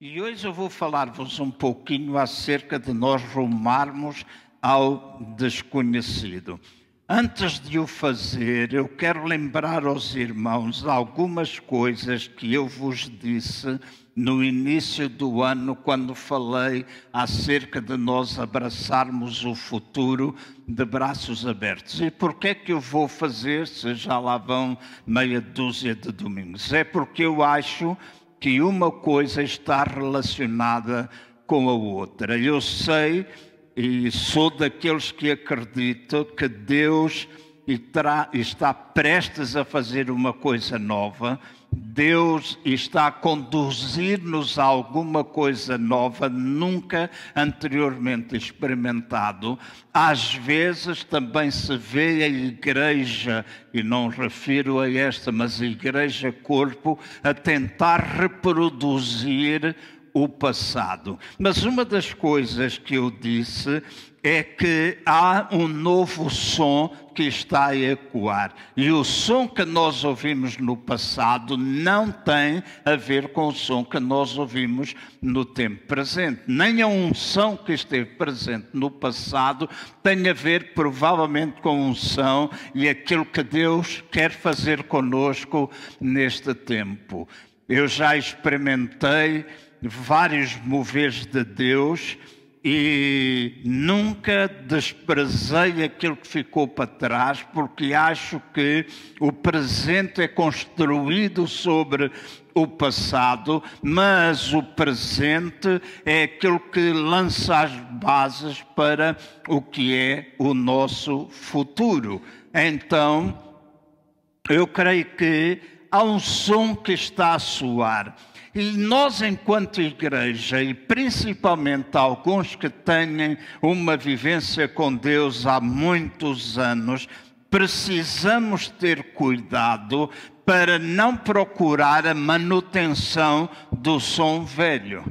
E hoje eu vou falar-vos um pouquinho acerca de nós rumarmos ao desconhecido. Antes de o fazer, eu quero lembrar aos irmãos algumas coisas que eu vos disse no início do ano, quando falei acerca de nós abraçarmos o futuro de braços abertos. E por que é que eu vou fazer, se já lá vão meia dúzia de domingos? É porque eu acho que uma coisa está relacionada com a outra. Eu sei e sou daqueles que acreditam que Deus está prestes a fazer uma coisa nova. Deus está a conduzir-nos a alguma coisa nova, nunca anteriormente experimentado. Às vezes também se vê a igreja, e não refiro a esta, mas a igreja corpo, a tentar reproduzir o passado. Mas uma das coisas que eu disse é que há um novo som que está a ecoar. E o som que nós ouvimos no passado não tem a ver com o som que nós ouvimos no tempo presente. Nem a unção que esteve presente no passado tem a ver, provavelmente, com unção e aquilo que Deus quer fazer conosco neste tempo. Eu já experimentei vários moveres de Deus e nunca desprezei aquilo que ficou para trás, porque acho que o presente é construído sobre o passado, mas o presente é aquilo que lança as bases para o que é o nosso futuro. Então, eu creio que há um som que está a soar nós, enquanto igreja, e principalmente alguns que têm uma vivência com Deus há muitos anos, precisamos ter cuidado para não procurar a manutenção do som velho.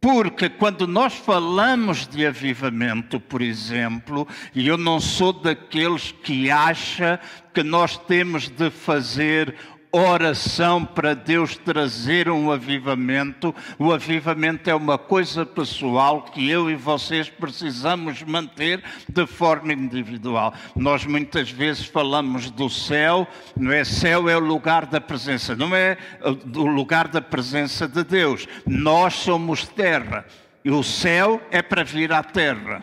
Porque quando nós falamos de avivamento, por exemplo, e eu não sou daqueles que acha que nós temos de fazer oração para Deus trazer um avivamento. O avivamento é uma coisa pessoal que eu e vocês precisamos manter de forma individual. Nós muitas vezes falamos do céu, não é? Céu é o lugar da presença, não é o lugar da presença de Deus. Nós somos terra e o céu é para vir à terra.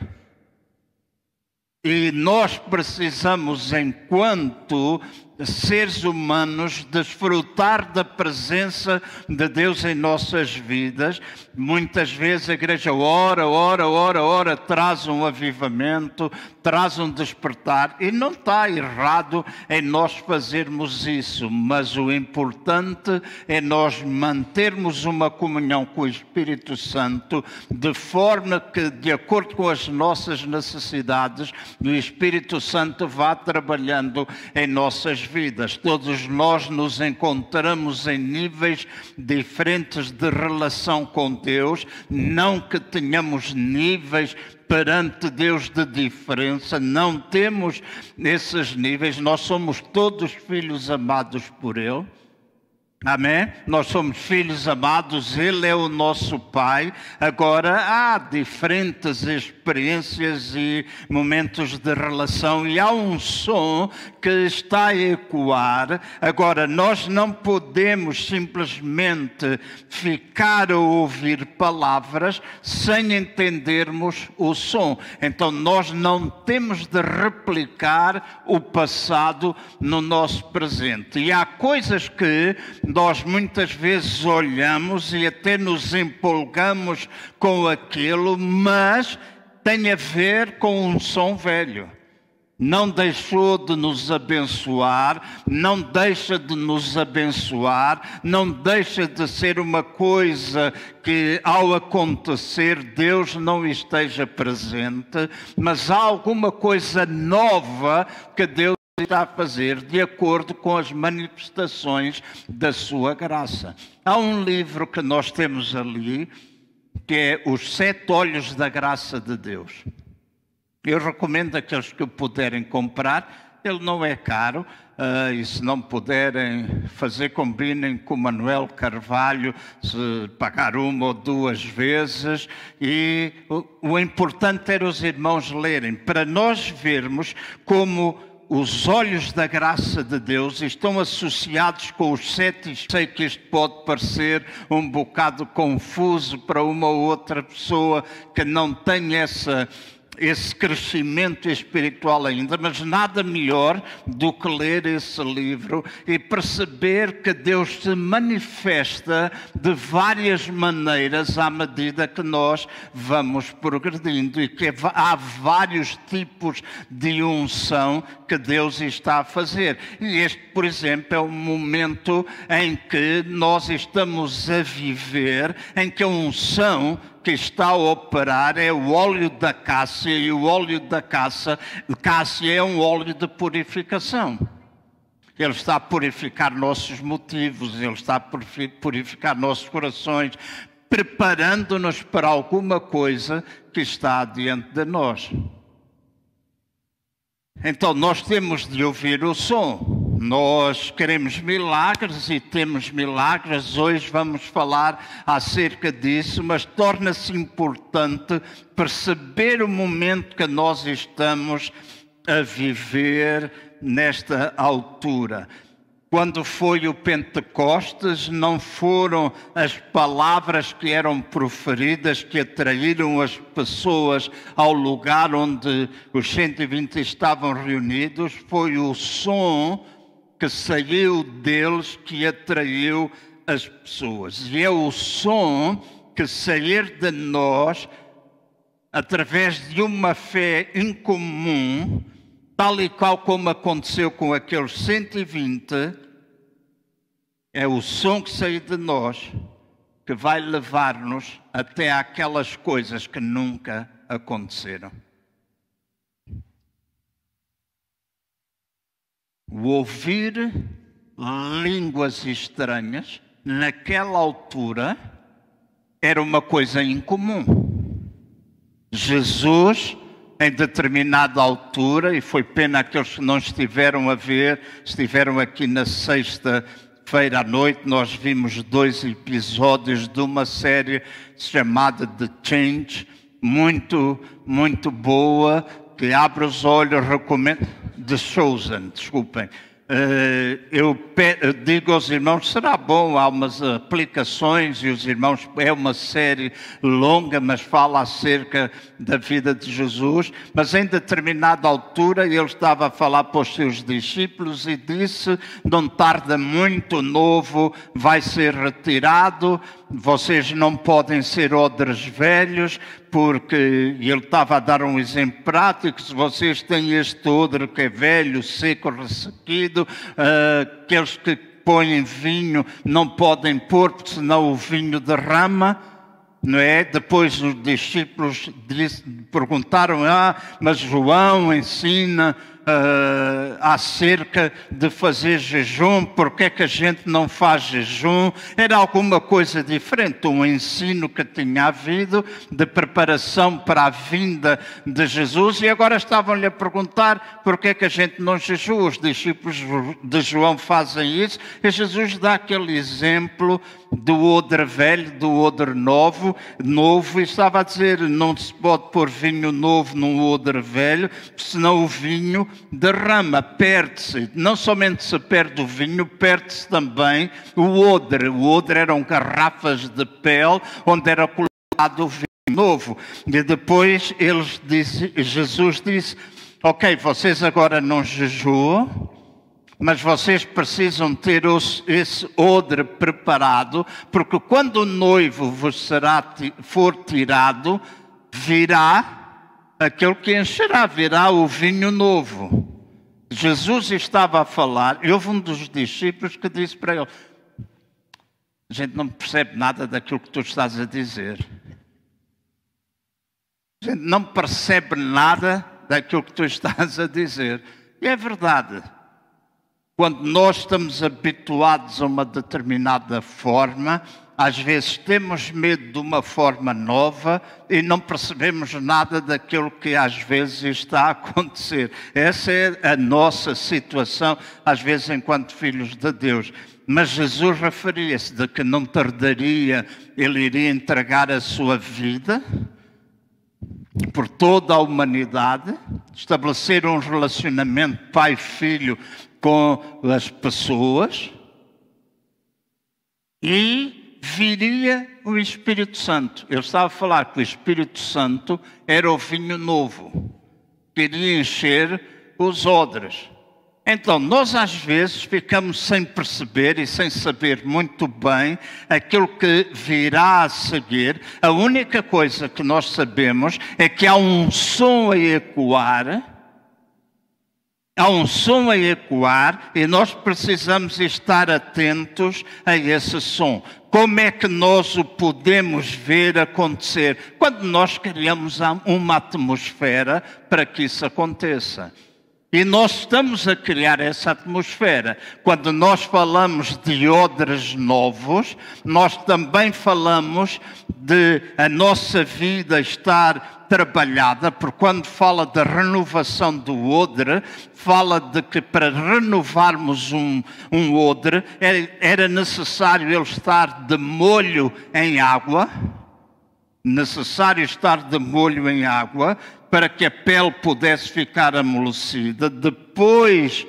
E nós precisamos, enquanto seres humanos, desfrutar da presença de Deus em nossas vidas. Muitas vezes a igreja ora, ora, ora, ora, traz um avivamento, traz um despertar, e não está errado em nós fazermos isso, mas o importante é nós mantermos uma comunhão com o Espírito Santo, de forma que, de acordo com as nossas necessidades, o Espírito Santo vá trabalhando em nossas vidas. Todos nós nos encontramos em níveis diferentes de relação com Deus, não que tenhamos níveis perante Deus de diferença, não temos esses níveis, nós somos todos filhos amados por Ele. Amém? Nós somos filhos amados, Ele é o nosso Pai. Agora, há diferentes experiências e momentos de relação, e há um som que está a ecoar. Agora, nós não podemos simplesmente ficar a ouvir palavras sem entendermos o som. Então, nós não temos de replicar o passado no nosso presente. E há coisas que nós muitas vezes olhamos e até nos empolgamos com aquilo, mas tem a ver com um som velho. Não deixou de nos abençoar, não deixa de nos abençoar, não deixa de ser uma coisa que, ao acontecer, Deus não esteja presente, mas há alguma coisa nova que Deus está a fazer de acordo com as manifestações da sua graça. Há um livro que nós temos ali, que é Os Sete Olhos da Graça de Deus. Eu recomendo aqueles que puderem comprar, ele não é caro, Uh, e se não puderem fazer, combinem com Manuel Carvalho, se pagar uma ou duas vezes. E o, o importante era os irmãos lerem, para nós vermos como os olhos da graça de Deus estão associados com os sete. Sei que isto pode parecer um bocado confuso para uma ou outra pessoa que não tem essa esse crescimento espiritual ainda, mas nada melhor do que ler esse livro e perceber que Deus se manifesta de várias maneiras à medida que nós vamos progredindo e que há vários tipos de unção que Deus está a fazer. E este, por exemplo, é um momento em que nós estamos a viver, em que a unção que está a operar é o óleo da cássia, e o óleo da caça, cássia é um óleo de purificação. Ele está a purificar nossos motivos, Ele está a purificar nossos corações, preparando-nos para alguma coisa que está diante de nós. Então nós temos de ouvir o som. Nós queremos milagres e temos milagres. Hoje vamos falar acerca disso, mas torna-se importante perceber o momento que nós estamos a viver nesta altura. Quando foi o Pentecostes, não foram as palavras que eram proferidas que atraíram as pessoas ao lugar onde os 120 estavam reunidos, foi o som que saiu deles que atraiu as pessoas. E é o som que sair de nós através de uma fé incomum, tal e qual como aconteceu com aqueles 120, é o som que sai de nós que vai levar-nos até aquelas coisas que nunca aconteceram. O ouvir línguas estranhas, naquela altura, era uma coisa incomum. Jesus, em determinada altura, e foi pena aqueles que não estiveram a ver, estiveram aqui na sexta-feira à noite, nós vimos dois episódios de uma série chamada The Change, muito, muito boa, que abre os olhos, recomendo. The Chosen, desculpem. Eu, eu digo aos irmãos, será bom, há umas aplicações e os irmãos, é uma série longa, mas fala acerca da vida de Jesus, mas em determinada altura ele estava a falar para os seus discípulos e disse, não tarda muito, o novo vai ser retirado, vocês não podem ser odres velhos, porque ele estava a dar um exemplo prático, se vocês têm este odre que é velho, seco, ressequido, uh, aqueles que põem vinho não podem pôr, porque senão o vinho derrama, não é? Depois os discípulos perguntaram, ah, mas João ensina uh, acerca de fazer jejum, porque é que a gente não faz jejum, era alguma coisa diferente, um ensino que tinha havido de preparação para a vinda de Jesus, e agora estavam-lhe a perguntar porque é que a gente não jejua, os discípulos de João fazem isso, e Jesus dá aquele exemplo do odre velho, do odre novo, novo, e estava a dizer, não se pode pôr vinho novo num odre velho, senão o vinho derrama, perde-se. Não somente se perde o vinho, perde-se também o odre. O odre eram garrafas de pele onde era colocado o vinho novo. E depois eles disse, Jesus disse: Ok, vocês agora não jejuam, mas vocês precisam ter esse odre preparado, porque quando o noivo vos será, for tirado, virá aquele que encherá, virá o vinho novo. Jesus estava a falar, e houve um dos discípulos que disse para ele: A gente não percebe nada daquilo que tu estás a dizer. A gente não percebe nada daquilo que tu estás a dizer. E é verdade. Quando nós estamos habituados a uma determinada forma, às vezes temos medo de uma forma nova e não percebemos nada daquilo que às vezes está a acontecer. Essa é a nossa situação, às vezes, enquanto filhos de Deus. Mas Jesus referia-se de que não tardaria, ele iria entregar a sua vida por toda a humanidade, estabelecer um relacionamento pai-filho com as pessoas e viria o Espírito Santo. Eu estava a falar que o Espírito Santo era o vinho novo, queria encher os odres. Então, nós às vezes ficamos sem perceber e sem saber muito bem aquilo que virá a seguir. A única coisa que nós sabemos é que há um som a ecoar. Há um som a ecoar e nós precisamos estar atentos a esse som. Como é que nós o podemos ver acontecer? Quando nós criamos uma atmosfera para que isso aconteça. E nós estamos a criar essa atmosfera. Quando nós falamos de odres novos, nós também falamos de a nossa vida estar trabalhada, porque quando fala da renovação do odre, fala de que para renovarmos um, um odre era necessário ele estar de molho em água, necessário estar de molho em água, para que a pele pudesse ficar amolecida. Depois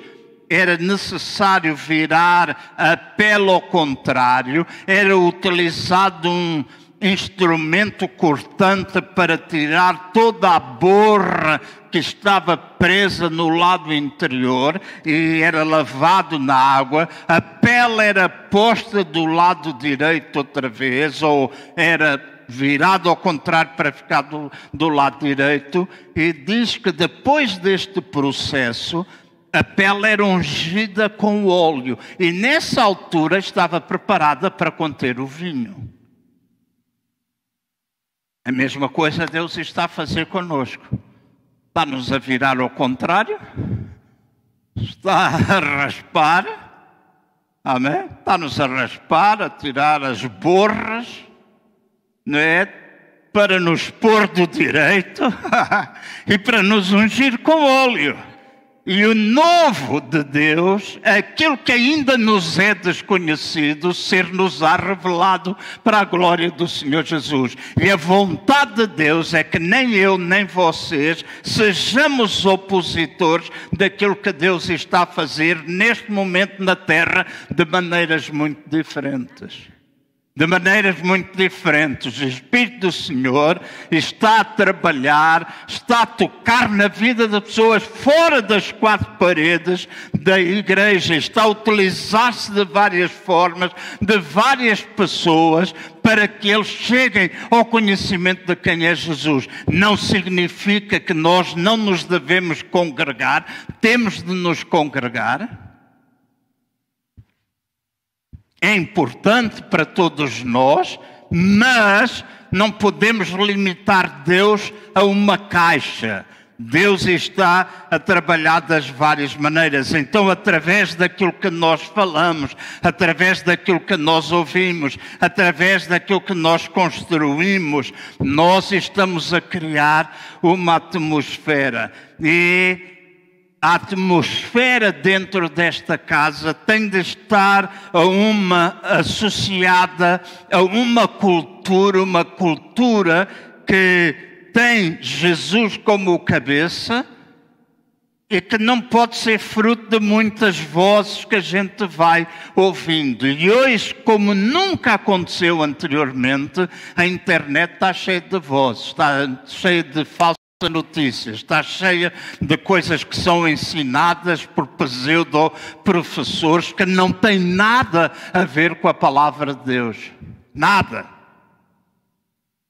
era necessário virar a pele ao contrário, era utilizado um instrumento cortante para tirar toda a borra que estava presa no lado interior e era lavado na água, a pele era posta do lado direito outra vez, ou era virado ao contrário para ficar do, do lado direito, e diz que depois deste processo, a pele era ungida com óleo, e nessa altura estava preparada para conter o vinho. A mesma coisa Deus está a fazer conosco. Está-nos a virar ao contrário, está a raspar, amém? Está-nos a raspar, a tirar as borras, não é? Para nos pôr do direito e para nos ungir com óleo. E o novo de Deus, aquilo que ainda nos é desconhecido, ser-nos-á revelado para a glória do Senhor Jesus. E a vontade de Deus é que nem eu nem vocês sejamos opositores daquilo que Deus está a fazer neste momento na terra de maneiras muito diferentes de maneiras muito diferentes. O Espírito do Senhor está a trabalhar, está a tocar na vida de pessoas fora das quatro paredes da igreja, está a utilizar-se de várias formas, de várias pessoas, para que eles cheguem ao conhecimento de quem é Jesus. Não significa que nós não nos devemos congregar, temos de nos congregar é importante para todos nós, mas não podemos limitar Deus a uma caixa. Deus está a trabalhar das várias maneiras. Então, através daquilo que nós falamos, através daquilo que nós ouvimos, através daquilo que nós construímos, nós estamos a criar uma atmosfera. E a atmosfera dentro desta casa tem de estar a uma associada a uma cultura, uma cultura que tem Jesus como cabeça e que não pode ser fruto de muitas vozes que a gente vai ouvindo. E hoje, como nunca aconteceu anteriormente, a internet está cheia de vozes, está cheia de falsas notícias, está cheia de coisas que são ensinadas por pseudo-professores que não têm nada a ver com a palavra de Deus. Nada.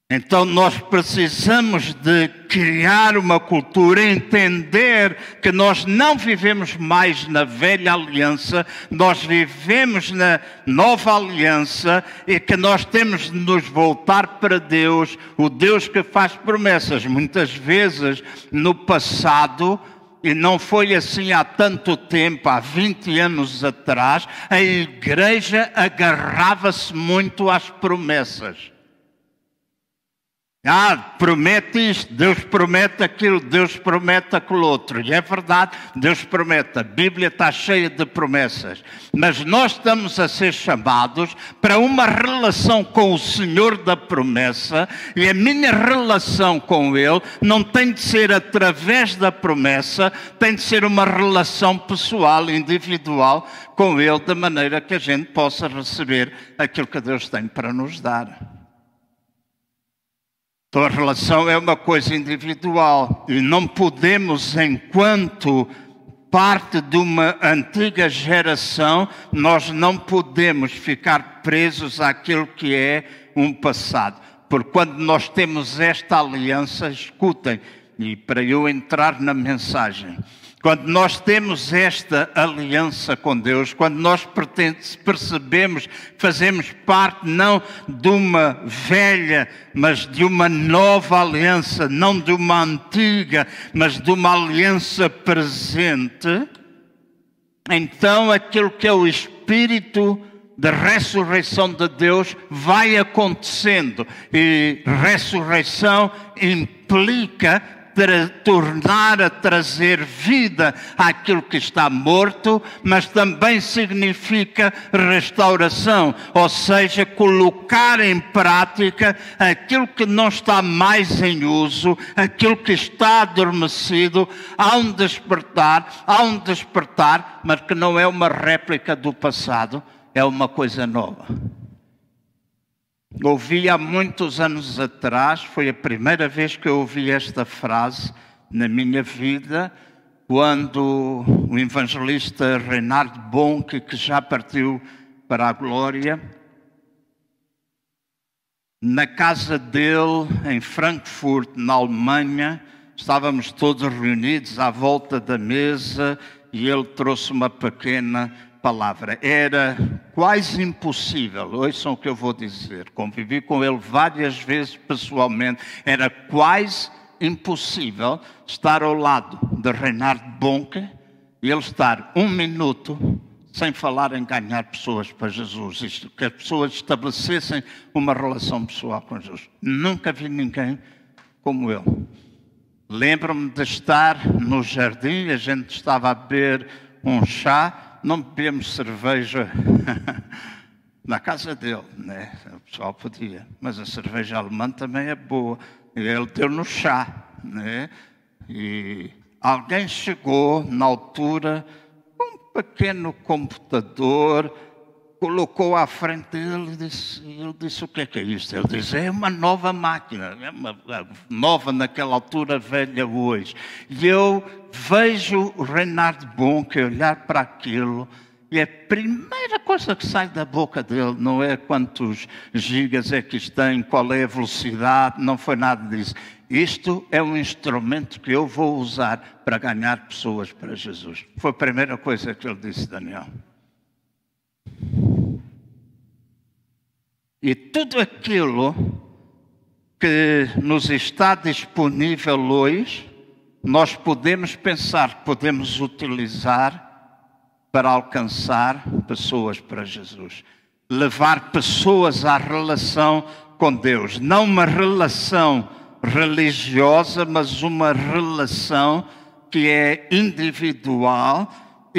Então nós precisamos de criar uma cultura, entender que nós não vivemos mais na velha aliança, nós vivemos na nova aliança e que nós temos de nos voltar para Deus, o Deus que faz promessas. Muitas vezes no passado e não foi assim há tanto tempo, há 20 anos atrás, a igreja agarrava-se muito às promessas. Ah, promete isto, Deus promete aquilo, Deus promete aquilo outro. E é verdade, Deus promete. A Bíblia está cheia de promessas. Mas nós estamos a ser chamados para uma relação com o Senhor da promessa. E a minha relação com Ele não tem de ser através da promessa, tem de ser uma relação pessoal, individual com Ele, de maneira que a gente possa receber aquilo que Deus tem para nos dar. Então a relação é uma coisa individual e não podemos, enquanto parte de uma antiga geração, nós não podemos ficar presos àquilo que é um passado. Porque quando nós temos esta aliança, escutem, e para eu entrar na mensagem, quando nós temos esta aliança com Deus, quando nós percebemos, fazemos parte não de uma velha, mas de uma nova aliança, não de uma antiga, mas de uma aliança presente, então aquilo que é o Espírito da ressurreição de Deus vai acontecendo. E ressurreição implica tornar a trazer vida àquilo que está morto, mas também significa restauração, ou seja, colocar em prática aquilo que não está mais em uso, aquilo que está adormecido, há um despertar, há um despertar, mas que não é uma réplica do passado, é uma coisa nova. Ouvi há muitos anos atrás, foi a primeira vez que eu ouvi esta frase na minha vida, quando o evangelista Reinhard Bonk, que já partiu para a glória, na casa dele, em Frankfurt, na Alemanha, estávamos todos reunidos à volta da mesa e ele trouxe uma pequena palavra. Era quase impossível, ouçam o que eu vou dizer, convivi com ele várias vezes pessoalmente, era quase impossível estar ao lado de Reinhard Bonke e ele estar um minuto sem falar em ganhar pessoas para Jesus, isto, que as pessoas estabelecessem uma relação pessoal com Jesus. Nunca vi ninguém como ele. Lembro-me de estar no jardim, a gente estava a beber um chá não bebemos cerveja na casa dele, né? O pessoal podia, mas a cerveja alemã também é boa. Ele deu no chá, né? E alguém chegou na altura, um pequeno computador colocou à frente dele e disse, ele disse, o que é que é isto? Ele disse, é uma nova máquina, é uma, é nova naquela altura, velha hoje. E eu vejo o Reinhard Bonk olhar para aquilo e a primeira coisa que sai da boca dele não é quantos gigas é que isto tem, qual é a velocidade, não foi nada disso. Isto é um instrumento que eu vou usar para ganhar pessoas para Jesus. Foi a primeira coisa que ele disse, Daniel. E tudo aquilo que nos está disponível hoje, nós podemos pensar, podemos utilizar para alcançar pessoas para Jesus. Levar pessoas à relação com Deus. Não uma relação religiosa, mas uma relação que é individual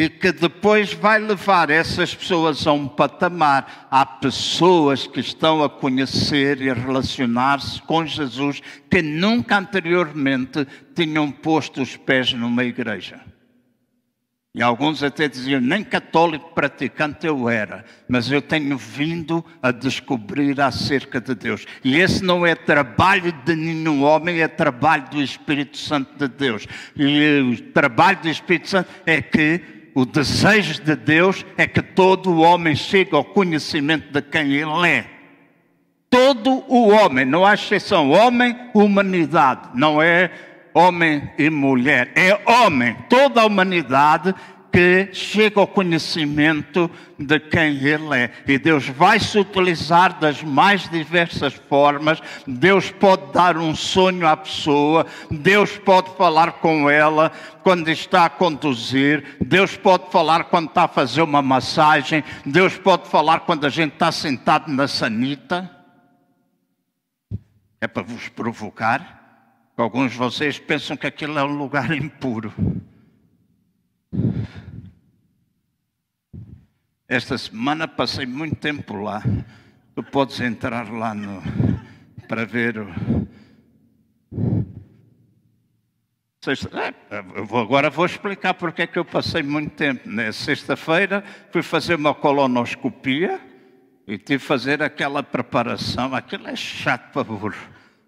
que depois vai levar essas pessoas a um patamar. Há pessoas que estão a conhecer e a relacionar-se com Jesus que nunca anteriormente tinham posto os pés numa igreja. E alguns até diziam, nem católico praticante eu era, mas eu tenho vindo a descobrir acerca de Deus. E esse não é trabalho de nenhum homem, é trabalho do Espírito Santo de Deus. E o trabalho do Espírito Santo é que o desejo de Deus é que todo o homem chegue ao conhecimento de quem ele é. Todo o homem, não há exceção, homem, humanidade, não é homem e mulher, é homem, toda a humanidade que chegue ao conhecimento de quem Ele é. E Deus vai se utilizar das mais diversas formas. Deus pode dar um sonho à pessoa, Deus pode falar com ela quando está a conduzir, Deus pode falar quando está a fazer uma massagem, Deus pode falar quando a gente está sentado na sanita. É para vos provocar. Alguns de vocês pensam que aquilo é um lugar impuro. Esta semana passei muito tempo lá. Tu podes entrar lá no, para ver o. É, agora vou explicar porque é que eu passei muito tempo. Né? Sexta-feira fui fazer uma colonoscopia e tive que fazer aquela preparação. Aquilo é chato para burro.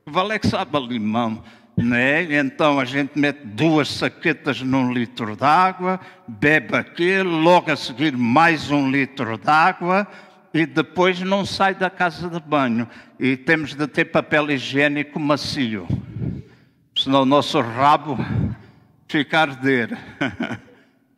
Vale que sabe limão. Né? Então a gente mete duas saquetas num litro d'água, bebe aquilo, logo a seguir mais um litro d'água e depois não sai da casa de banho. E temos de ter papel higiênico macio, senão o nosso rabo fica a arder.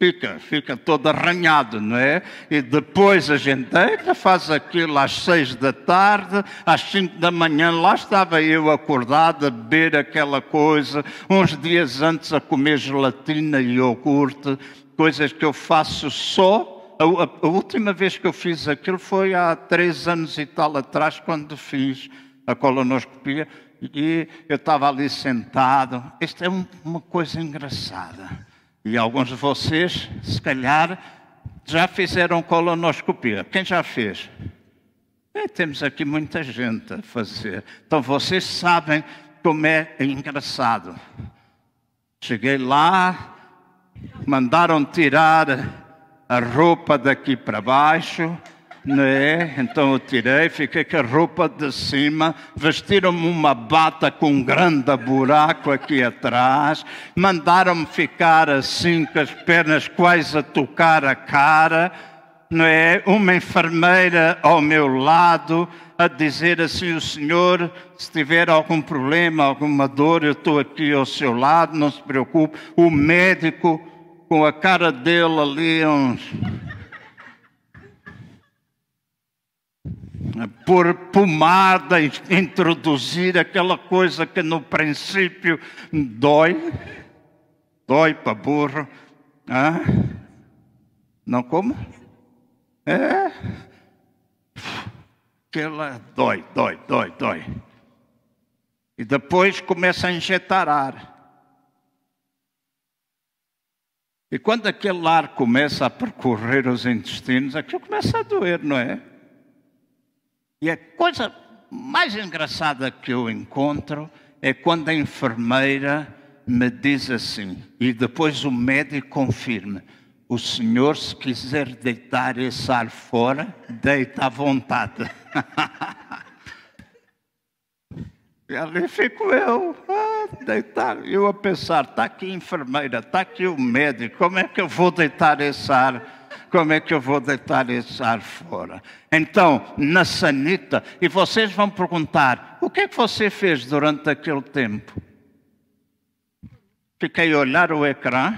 fica, fica todo arranhado, não é? E depois a gente deita, faz aquilo às seis da tarde, às cinco da manhã, lá estava eu acordado a beber aquela coisa, uns dias antes a comer gelatina e iogurte, coisas que eu faço só. A, última vez que eu fiz aquilo foi há três anos e tal atrás, quando fiz a colonoscopia, e eu estava ali sentado. Isto é uma coisa engraçada. E alguns de vocês, se calhar, já fizeram colonoscopia. Quem já fez? É, temos aqui muita gente a fazer. Então vocês sabem como é engraçado. Cheguei lá, mandaram tirar a roupa daqui para baixo, né? Então eu tirei, fiquei com a roupa de cima, vestiram-me uma bata com um grande buraco aqui atrás, mandaram-me ficar assim com as pernas quase a tocar a cara, não é? Uma enfermeira ao meu lado a dizer assim: o senhor, se tiver algum problema, alguma dor, eu estou aqui ao seu lado, não se preocupe. O médico com a cara dele ali uns por pomada, introduzir aquela coisa que no princípio dói, dói para burro. Ah? Não como? É. Aquela dói, dói, dói, dói. E depois começa a injetar ar. E quando aquele ar começa a percorrer os intestinos, aquilo começa a doer, não é? E a coisa mais engraçada que eu encontro é quando a enfermeira me diz assim, e depois o médico confirma: o senhor, se quiser deitar esse ar fora, deita à vontade. e ali fico eu, a deitar, eu a pensar: está aqui a enfermeira, está aqui o médico, como é que eu vou deitar esse ar? Como é que eu vou deitar esse ar fora? Então, na sanita, e vocês vão perguntar: o que é que você fez durante aquele tempo? Fiquei a olhar o ecrã,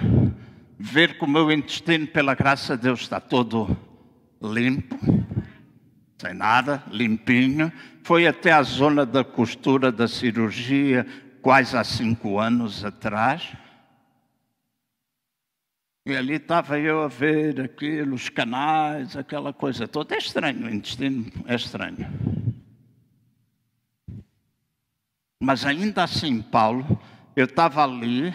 ver que o meu intestino, pela graça de Deus, está todo limpo, sem nada, limpinho. Foi até a zona da costura da cirurgia, quase há cinco anos atrás. E ali estava eu a ver aquilo, os canais, aquela coisa toda. É estranho, o intestino é estranho. Mas ainda assim, Paulo, eu estava ali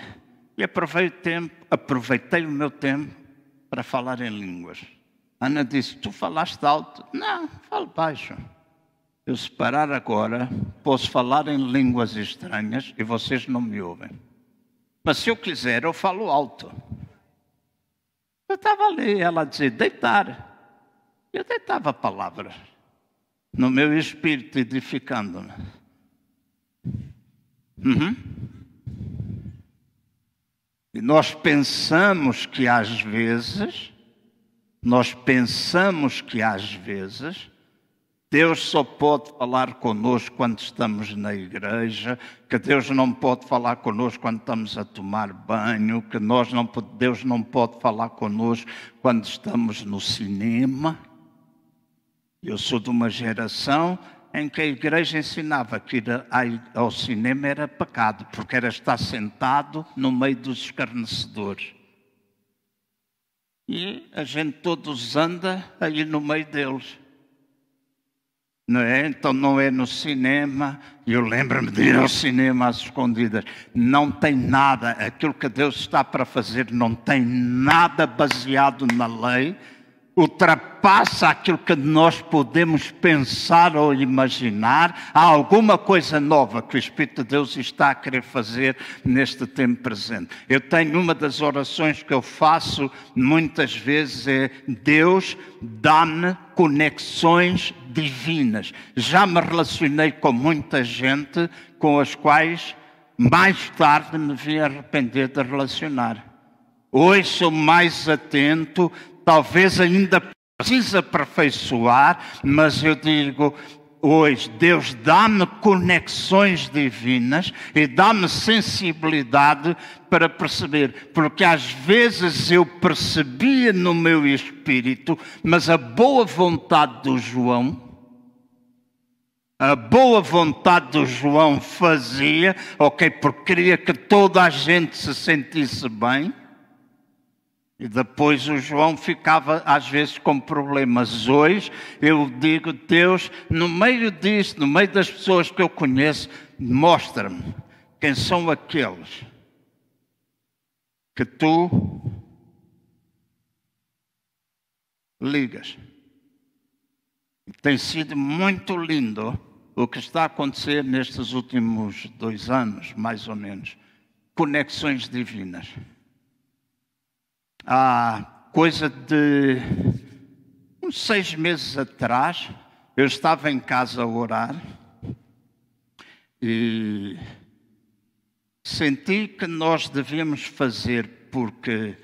e aproveitei, tempo, aproveitei o meu tempo para falar em línguas. Ana disse: Tu falaste alto? Não, falo baixo. Eu se parar agora, posso falar em línguas estranhas e vocês não me ouvem. Mas se eu quiser, eu falo alto. Eu estava ali, ela dizia, deitar. Eu deitava palavras no meu espírito, edificando-me. Uhum. E nós pensamos que às vezes, nós pensamos que às vezes, Deus só pode falar conosco quando estamos na igreja, que Deus não pode falar conosco quando estamos a tomar banho, que nós não, Deus não pode falar conosco quando estamos no cinema. Eu sou de uma geração em que a igreja ensinava que ir ao cinema era pecado, porque era estar sentado no meio dos escarnecedores. E a gente todos anda aí no meio deles. Não é? Então não é no cinema. Eu lembro-me de ir ao cinema às escondidas. Não tem nada, aquilo que Deus está para fazer não tem nada baseado na lei ultrapassa aquilo que nós podemos pensar ou imaginar. Há alguma coisa nova que o Espírito de Deus está a querer fazer neste tempo presente. Eu tenho uma das orações que eu faço muitas vezes é Deus dá-me conexões divinas. Já me relacionei com muita gente com as quais mais tarde me vim arrepender de relacionar. Hoje sou mais atento, talvez ainda precisa aperfeiçoar, mas eu digo, hoje Deus dá-me conexões divinas e dá-me sensibilidade para perceber, porque às vezes eu percebia no meu espírito, mas a boa vontade do João, a boa vontade do João fazia, ok, porque queria que toda a gente se sentisse bem, e depois o João ficava às vezes com problemas. Hoje eu digo, Deus, no meio disso, no meio das pessoas que eu conheço, mostra-me quem são aqueles que tu ligas. Tem sido muito lindo o que está a acontecer nestes últimos dois anos, mais ou menos. Conexões divinas há coisa de uns seis meses atrás, eu estava em casa a orar e senti que nós devíamos fazer, porque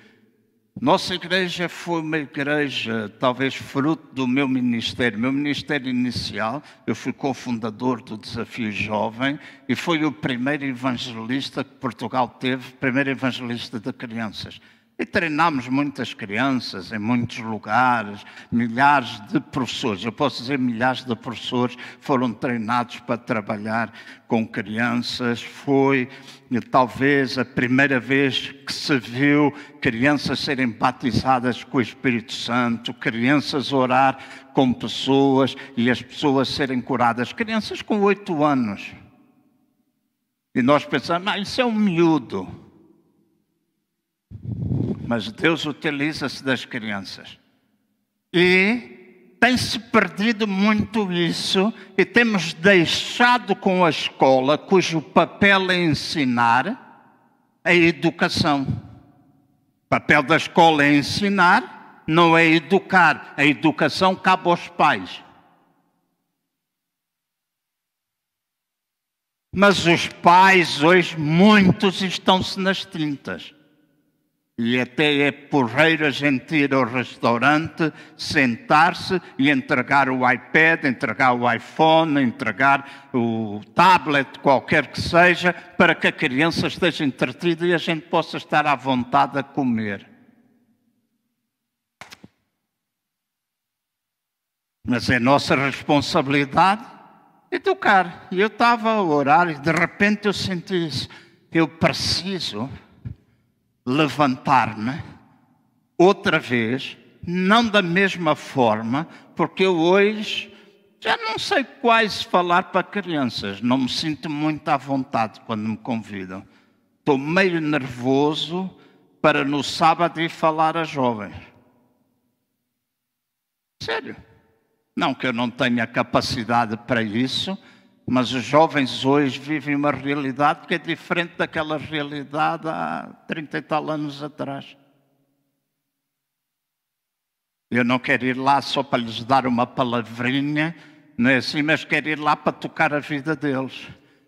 nossa igreja foi uma igreja, talvez fruto do meu ministério, meu ministério inicial. Eu fui cofundador do Desafio Jovem e foi o primeiro evangelista que Portugal teve, primeiro evangelista de crianças. E treinamos muitas crianças em muitos lugares, milhares de professores, eu posso dizer milhares de professores foram treinados para trabalhar com crianças. Foi talvez a primeira vez que se viu crianças serem batizadas com o Espírito Santo, crianças orar com pessoas e as pessoas serem curadas. Crianças com oito anos. E nós pensamos, ah, isso é um miúdo mas Deus utiliza-se das crianças. E tem-se perdido muito isso e temos deixado com a escola, cujo papel é ensinar, a educação. O papel da escola é ensinar, não é educar. A educação cabe aos pais. Mas os pais hoje, muitos estão-se nas tintas. E até é porreiro a gente ir ao restaurante, sentar-se e entregar o iPad, entregar o iPhone, entregar o tablet, qualquer que seja, para que a criança esteja entretida e a gente possa estar à vontade a comer. Mas é nossa responsabilidade educar. Eu estava a orar e de repente eu senti isso. Eu preciso levantar-me outra vez, não da mesma forma, porque eu hoje já não sei quais falar para crianças, não me sinto muito à vontade quando me convidam. Estou meio nervoso para no sábado ir falar a jovens. Sério. Não que eu não tenha capacidade para isso, mas os jovens hoje vivem uma realidade que é diferente daquela realidade há 30 e tal anos atrás. Eu não quero ir lá só para lhes dar uma palavrinha, não é assim, mas quero ir lá para tocar a vida deles.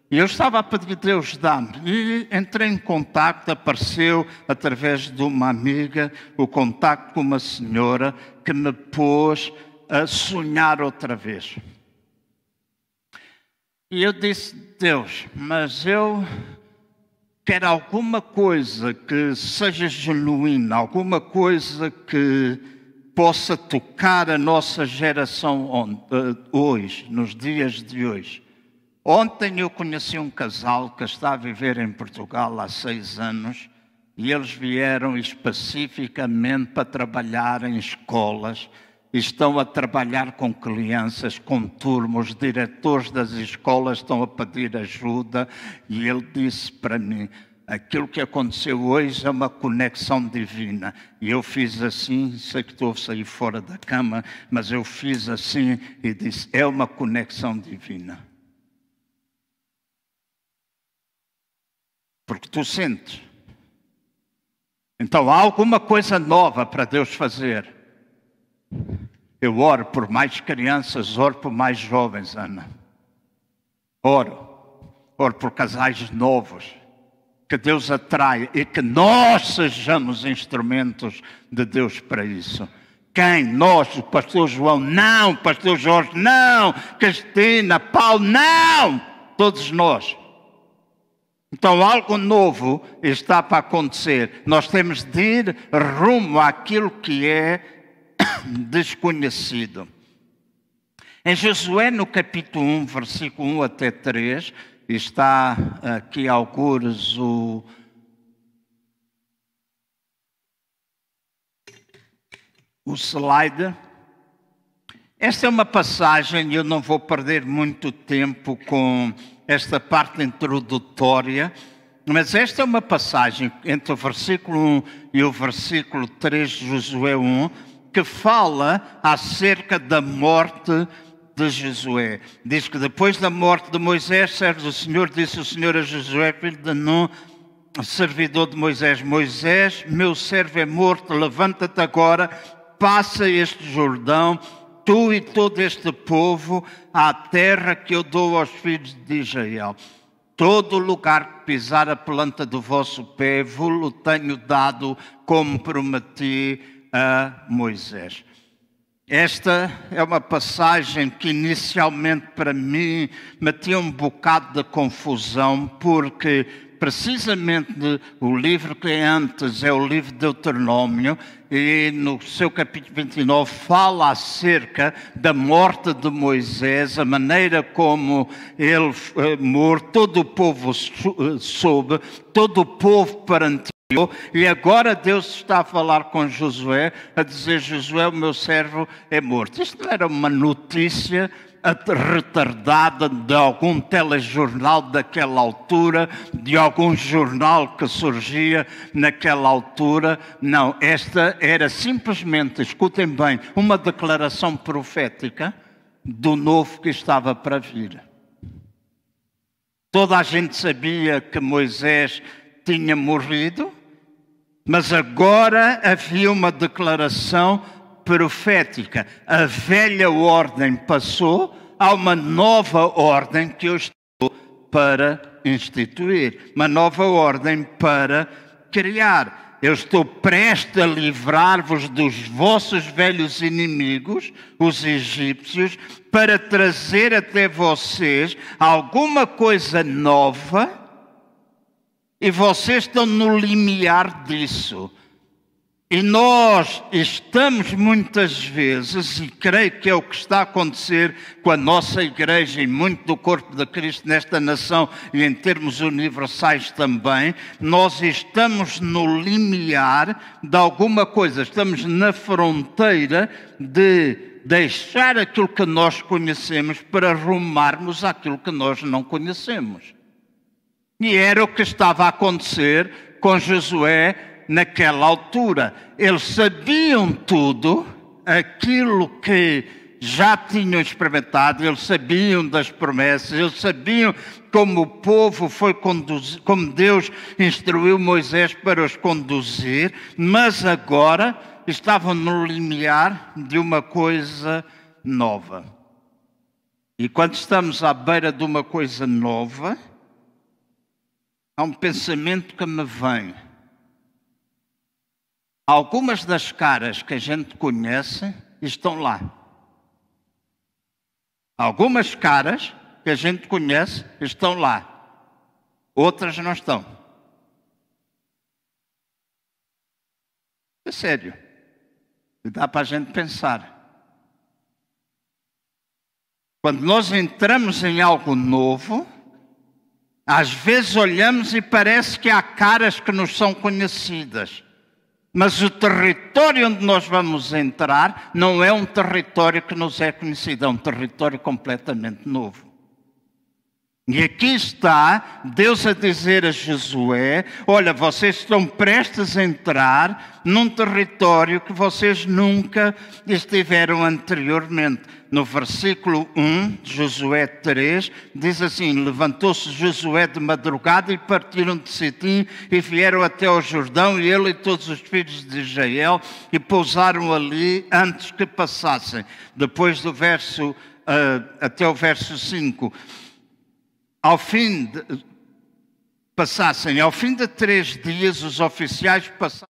E eu estava a pedir Deus dá-me. E entrei em contato, apareceu através de uma amiga o contacto com uma senhora que me pôs a sonhar outra vez. E eu disse: Deus, mas eu quero alguma coisa que seja genuína, alguma coisa que possa tocar a nossa geração eh, hoje, nos dias de hoje. Ontem eu conheci um casal que está a viver em Portugal há seis anos e eles vieram especificamente para trabalhar em escolas estão a trabalhar com crianças, com turmas, diretores das escolas estão a pedir ajuda e ele disse para mim: aquilo que aconteceu hoje é uma conexão divina. E eu fiz assim, sei que estou a sair fora da cama, mas eu fiz assim e disse: é uma conexão divina. Porque tu sentes. Então há alguma coisa nova para Deus fazer. Eu oro por mais crianças, oro por mais jovens, Ana. Oro. Oro por casais novos. Que Deus atraia e que nós sejamos instrumentos de Deus para isso. Quem? Nós, o pastor João, não, pastor Jorge, não, Cristina, Paulo, não, todos nós. Então algo novo está para acontecer. Nós temos de ir rumo àquilo que é desconhecido. Em Josué, no capítulo 1, versículo 1 até 3, está aqui alguns o. O slide. Esta é uma passagem, eu não vou perder muito tempo com esta parte introdutória, mas esta é uma passagem entre o versículo 1 e o versículo 3 de Josué 1, que fala acerca da morte de Josué. Diz que depois da morte de Moisés, servo do Senhor, disse o Senhor a Josué, filho de Nun, servidor de Moisés: Moisés, meu servo é morto, levanta-te agora, passa este Jordão, tu e todo este povo, à terra que eu dou aos filhos de Israel. Todo lugar que pisar a planta do vosso pé, vos tenho dado como prometi a Moisés. Esta é uma passagem que inicialmente para mim metia um bocado de confusão, porque precisamente o livro que é antes é o livro de Deuteronômio, e no seu capítulo 29 fala acerca da morte de Moisés, a maneira como ele eh, morto, todo o povo eh, soube, todo o povo perante e agora Deus está a falar com Josué, a dizer: Josué, o meu servo é morto. Isto não era uma notícia retardada de algum telejornal daquela altura, de algum jornal que surgia naquela altura. Não, esta era simplesmente, escutem bem, uma declaração profética do novo que estava para vir. Toda a gente sabia que Moisés tinha morrido, mas agora havia uma declaração profética. A velha ordem passou, há uma nova ordem que eu estou para instituir, uma nova ordem para criar. Eu estou prestes a livrar-vos dos vossos velhos inimigos, os egípcios, para trazer até vocês alguma coisa nova e vocês estão no limiar disso. E nós estamos muitas vezes, e creio que é o que está a acontecer com a nossa igreja e muito do corpo de Cristo nesta nação e em termos universais também, nós estamos no limiar de alguma coisa, estamos na fronteira de deixar aquilo que nós conhecemos para rumarmos aquilo que nós não conhecemos. E era o que estava a acontecer com Josué naquela altura. Eles sabiam tudo, aquilo que já tinham experimentado, eles sabiam das promessas, eles sabiam como o povo foi conduzido, como Deus instruiu Moisés para os conduzir, mas agora estavam no limiar de uma coisa nova. E quando estamos à beira de uma coisa nova, há um pensamento que me vem. Algumas das caras que a gente conhece estão lá. Algumas caras que a gente conhece estão lá, outras não estão. É sério. E dá para a gente pensar. Quando nós entramos em algo novo, às vezes olhamos e parece que há caras que nos são conhecidas. Mas o território onde nós vamos entrar não é um território que nos é conhecido, é um território completamente novo. E aqui está Deus a dizer a Josué: Olha, vocês estão prestes a entrar num território que vocês nunca estiveram anteriormente. No versículo 1 de Josué 3, diz assim: Levantou-se Josué de madrugada e partiram de Sitim e vieram até ao Jordão, e ele e todos os filhos de Israel, e pousaram ali antes que passassem. Depois do verso, uh, até o verso 5 ao fim de, passassem, ao fim de três dias, os oficiais passaram.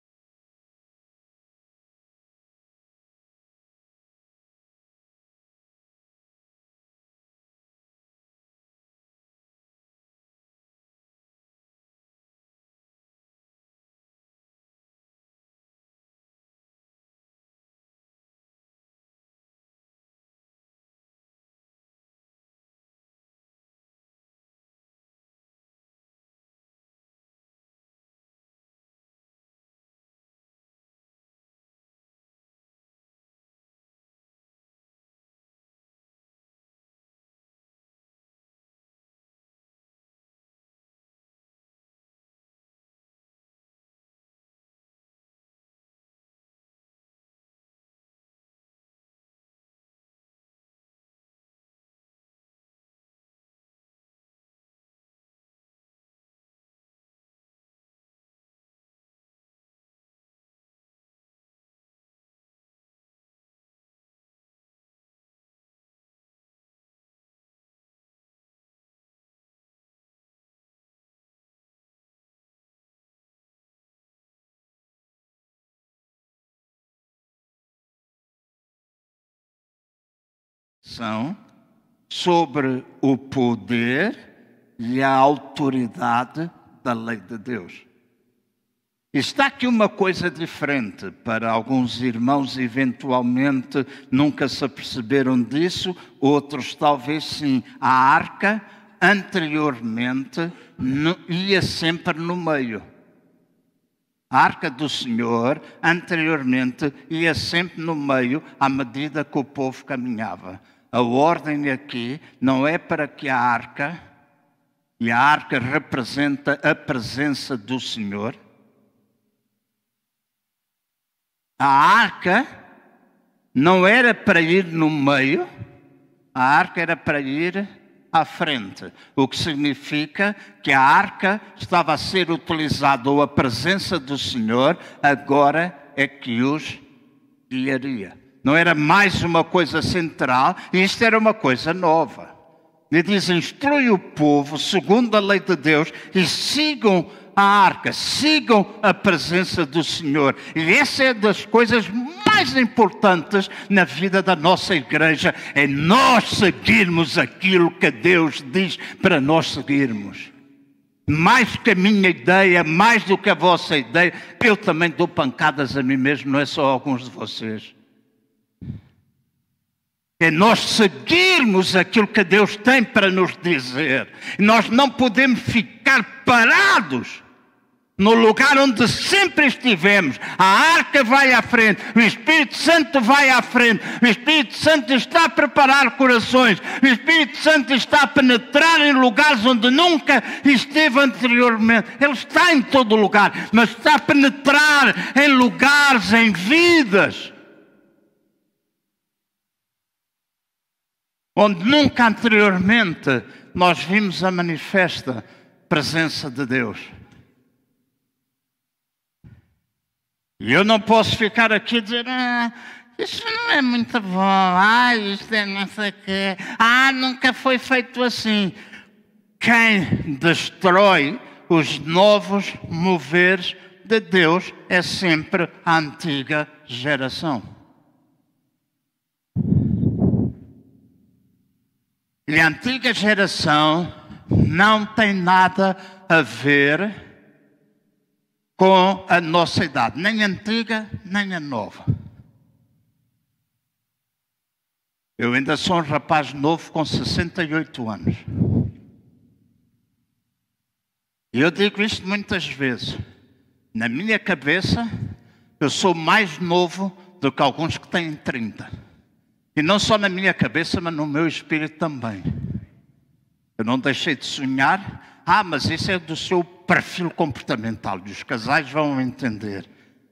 Sobre o poder e a autoridade da lei de Deus. Está aqui uma coisa diferente para alguns irmãos, eventualmente nunca se aperceberam disso, outros talvez sim. A arca, anteriormente, ia sempre no meio. A arca do Senhor, anteriormente, ia sempre no meio à medida que o povo caminhava. A ordem aqui não é para que a arca, e a arca representa a presença do Senhor. A arca não era para ir no meio, a arca era para ir à frente, o que significa que a arca estava a ser utilizada, ou a presença do Senhor agora é que os guiaria não era mais uma coisa central, isto era uma coisa nova. Ele diz: instrui o povo segundo a lei de Deus e sigam a arca, sigam a presença do Senhor. E essa é das coisas mais importantes na vida da nossa igreja, é nós seguirmos aquilo que Deus diz para nós seguirmos. Mais que a minha ideia, mais do que a vossa ideia, eu também dou pancadas a mim mesmo, não é só alguns de vocês é nós seguirmos aquilo que Deus tem para nos dizer. Nós não podemos ficar parados no lugar onde sempre estivemos. A arca vai à frente, o Espírito Santo vai à frente, o Espírito Santo está a preparar corações, o Espírito Santo está a penetrar em lugares onde nunca esteve anteriormente. Ele está em todo lugar, mas está a penetrar em lugares, em vidas onde nunca anteriormente nós vimos a manifesta presença de Deus. E eu não posso ficar aqui a dizer, ah, isso não é muito bom, ah, isto é não sei o quê, ah, nunca foi feito assim. Quem destrói os novos moveres de Deus é sempre a antiga geração. E a antiga geração não tem nada a ver com a nossa idade, nem a antiga, nem a nova. Eu ainda sou um rapaz novo com 68 anos. E eu digo isto muitas vezes. Na minha cabeça, eu sou mais novo do que alguns que têm 30. E não só na minha cabeça, mas no meu espírito também. Eu não deixei de sonhar. Ah, mas isso é do seu perfil comportamental. Os casais vão entender.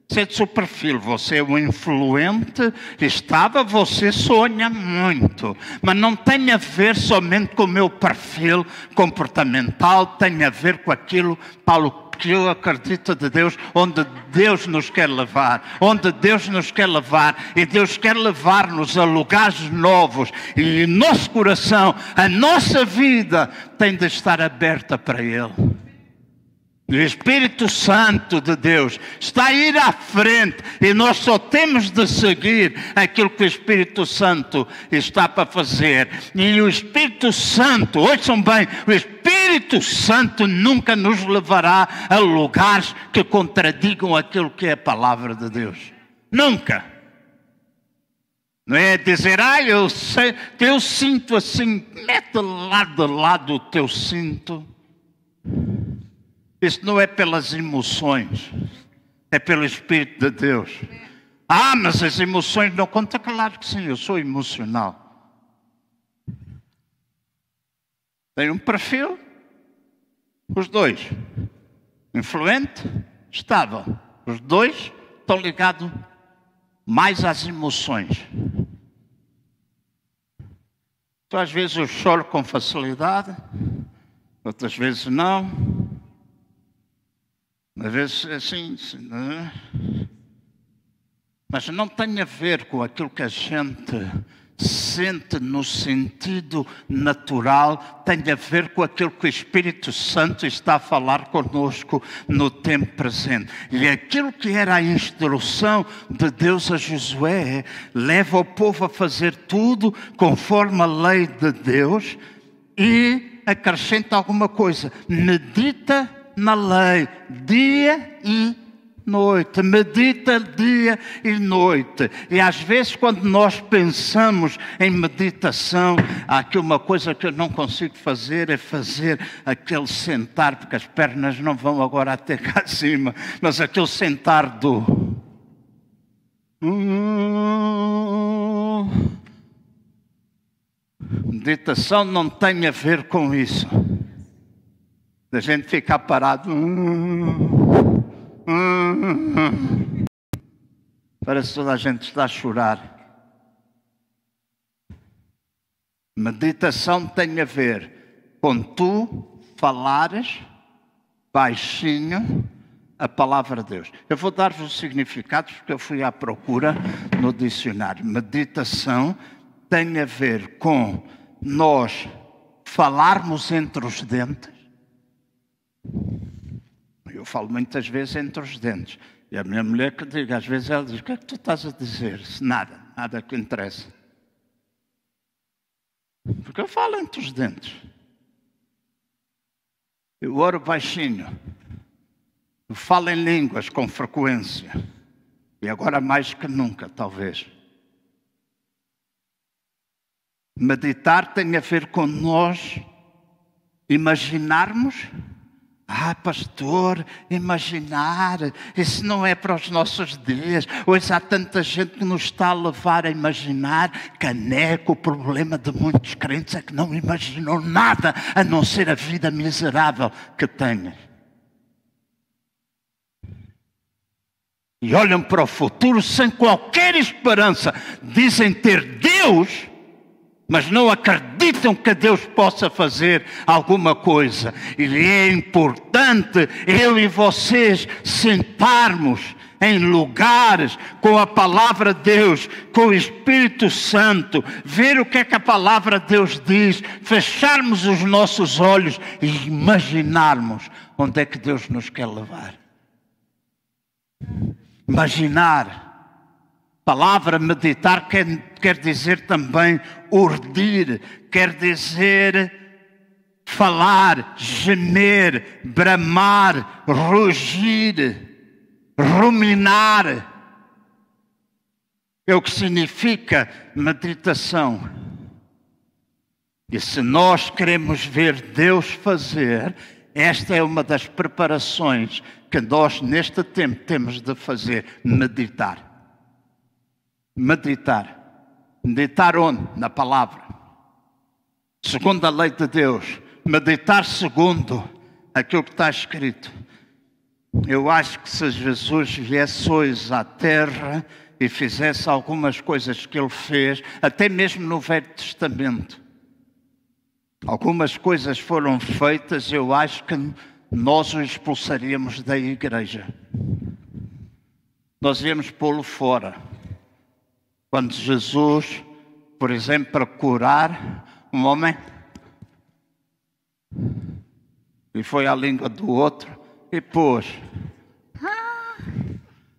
Isso é do seu perfil. Você é um influente, estava, você sonha muito. Mas não tem a ver somente com o meu perfil comportamental, tem a ver com aquilo, Paulo que eu acredito de Deus, onde Deus nos quer levar, onde Deus nos quer levar, e Deus quer levar-nos a lugares novos, e nosso coração, a nossa vida tem de estar aberta para Ele. O Espírito Santo de Deus está a ir à frente e nós só temos de seguir aquilo que o Espírito Santo está para fazer. E o Espírito Santo, ouçam bem, o Espírito Santo nunca nos levará a lugares que contradigam aquilo que é a palavra de Deus. Nunca. Não é dizer, ah, eu, sei, eu sinto assim, mete lá de lado o teu cinto. Isso não é pelas emoções, é pelo Espírito de Deus. Ah, mas as emoções não contam? Claro que sim, eu sou emocional. Tenho um perfil, os dois. Influente, estável. Os dois estão ligados mais às emoções. Então, às vezes eu choro com facilidade, outras vezes não. Às vezes assim, né? mas não tem a ver com aquilo que a gente sente no sentido natural, tem a ver com aquilo que o Espírito Santo está a falar conosco no tempo presente. E aquilo que era a instrução de Deus a Josué, leva o povo a fazer tudo conforme a lei de Deus e acrescenta alguma coisa, medita na lei, dia e noite, medita dia e noite. E às vezes, quando nós pensamos em meditação, há aqui uma coisa que eu não consigo fazer: é fazer aquele sentar, porque as pernas não vão agora até cá acima, mas aquele sentar do. Meditação não tem a ver com isso da gente ficar parado. Parece que toda a gente está a chorar. Meditação tem a ver com tu falares baixinho a palavra de Deus. Eu vou dar-vos os significados porque eu fui à procura no dicionário. Meditação tem a ver com nós falarmos entre os dentes eu falo muitas vezes entre os dentes. E a minha mulher que diga, às vezes ela diz, o que é que tu estás a dizer? Nada, nada que interessa. Porque eu falo entre os dentes. Eu oro baixinho. Eu falo em línguas com frequência. E agora mais que nunca, talvez. Meditar tem a ver com nós imaginarmos ah, pastor, imaginar, isso não é para os nossos dias. Hoje há tanta gente que nos está a levar a imaginar. Caneco, o problema de muitos crentes é que não imaginam nada a não ser a vida miserável que têm. E olham para o futuro sem qualquer esperança. Dizem ter Deus mas não acreditam que Deus possa fazer alguma coisa. E é importante eu e vocês sentarmos em lugares com a palavra de Deus, com o Espírito Santo, ver o que é que a palavra de Deus diz, fecharmos os nossos olhos e imaginarmos onde é que Deus nos quer levar. Imaginar palavra meditar quer, quer dizer também urdir, quer dizer falar, gemer, bramar, rugir, ruminar. É o que significa meditação. E se nós queremos ver Deus fazer, esta é uma das preparações que nós neste tempo temos de fazer: meditar. Meditar. Meditar onde? Na palavra. Segundo a lei de Deus. Meditar segundo aquilo que está escrito. Eu acho que se Jesus viesse hoje à terra e fizesse algumas coisas que ele fez, até mesmo no Velho Testamento, algumas coisas foram feitas, eu acho que nós o expulsaríamos da igreja. Nós íamos pô-lo fora. Quando Jesus, por exemplo, para curar um homem, e foi à língua do outro e pôs.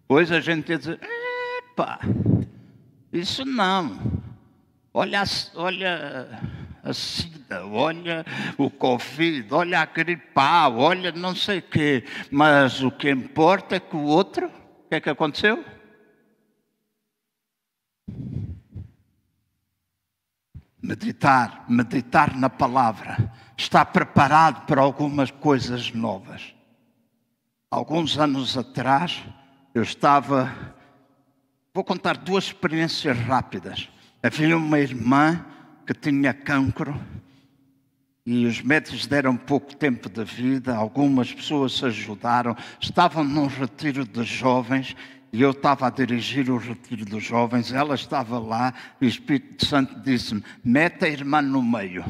Pois a gente dizer, epa, isso não. Olha, olha a SIDA, olha o Covid, olha a gripal, olha não sei o quê. Mas o que importa é que o outro, o que é que aconteceu? Meditar, meditar na palavra, estar preparado para algumas coisas novas. Alguns anos atrás, eu estava. Vou contar duas experiências rápidas. Havia uma irmã que tinha cancro e os médicos deram pouco tempo de vida, algumas pessoas ajudaram, estavam num retiro de jovens e eu estava a dirigir o retiro dos jovens, ela estava lá e o Espírito Santo disse-me: mete a irmã no meio.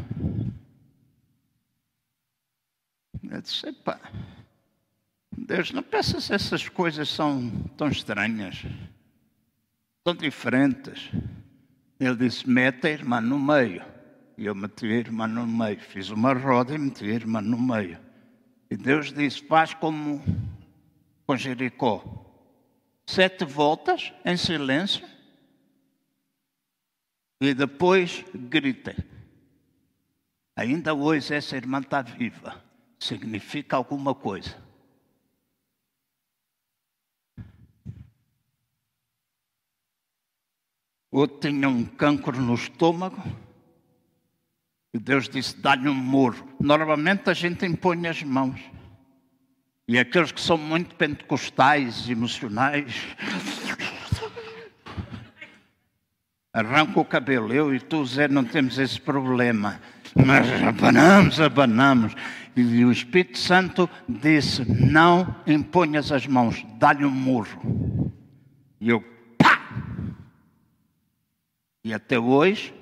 Eu disse: Epa, Deus, não pensa se essas coisas são tão estranhas, tão diferentes. Ele disse: mete a irmã no meio. E eu meti a irmã no meio. Fiz uma roda e meti a irmã no meio. E Deus disse: faz como com Jericó. Sete voltas em silêncio. E depois gritem. Ainda hoje essa irmã está viva. Significa alguma coisa. Outro tinha um cancro no estômago. E Deus disse: dá-lhe um murro. Normalmente a gente impõe as mãos. E aqueles que são muito pentecostais, emocionais, arranca o cabelo. Eu e tu, Zé, não temos esse problema. Mas abanamos, abanamos. E o Espírito Santo disse: Não imponhas as mãos, dá-lhe um murro. E eu e até hoje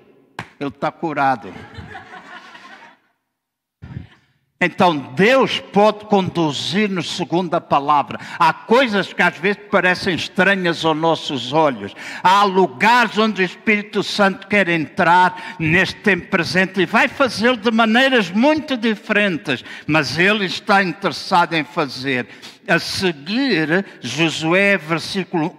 ele está curado. Então Deus pode conduzir-nos segundo a palavra. Há coisas que às vezes parecem estranhas aos nossos olhos. Há lugares onde o Espírito Santo quer entrar neste tempo presente e vai fazê-lo de maneiras muito diferentes, mas Ele está interessado em fazer. A seguir, Josué,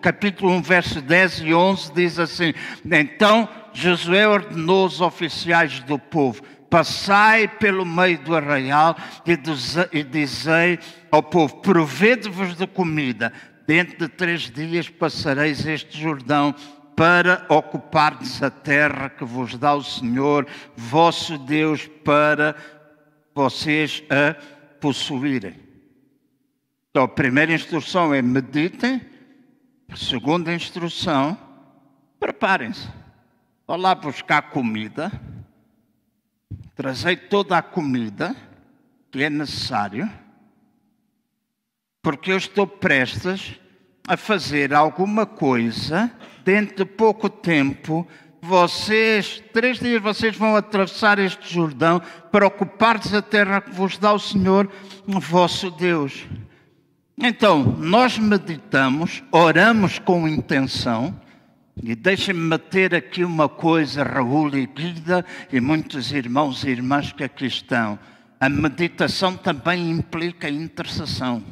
capítulo 1, verso 10 e 11, diz assim: Então Josué ordenou os oficiais do povo passai pelo meio do arraial e dizei ao povo: provede-vos de comida. Dentro de três dias passareis este Jordão para ocupardes a terra que vos dá o Senhor, vosso Deus, para vocês a possuírem. Então, a primeira instrução é meditem. A segunda instrução, preparem-se. Vão lá buscar comida Trazei toda a comida que é necessário, porque eu estou prestes a fazer alguma coisa dentro de pouco tempo. Vocês, três dias, vocês vão atravessar este Jordão para ocupar-vos a terra que vos dá o Senhor, o vosso Deus. Então, nós meditamos, oramos com intenção, e deixem-me meter aqui uma coisa, Raul e Guida, e muitos irmãos e irmãs que aqui estão. A meditação também implica intercessão.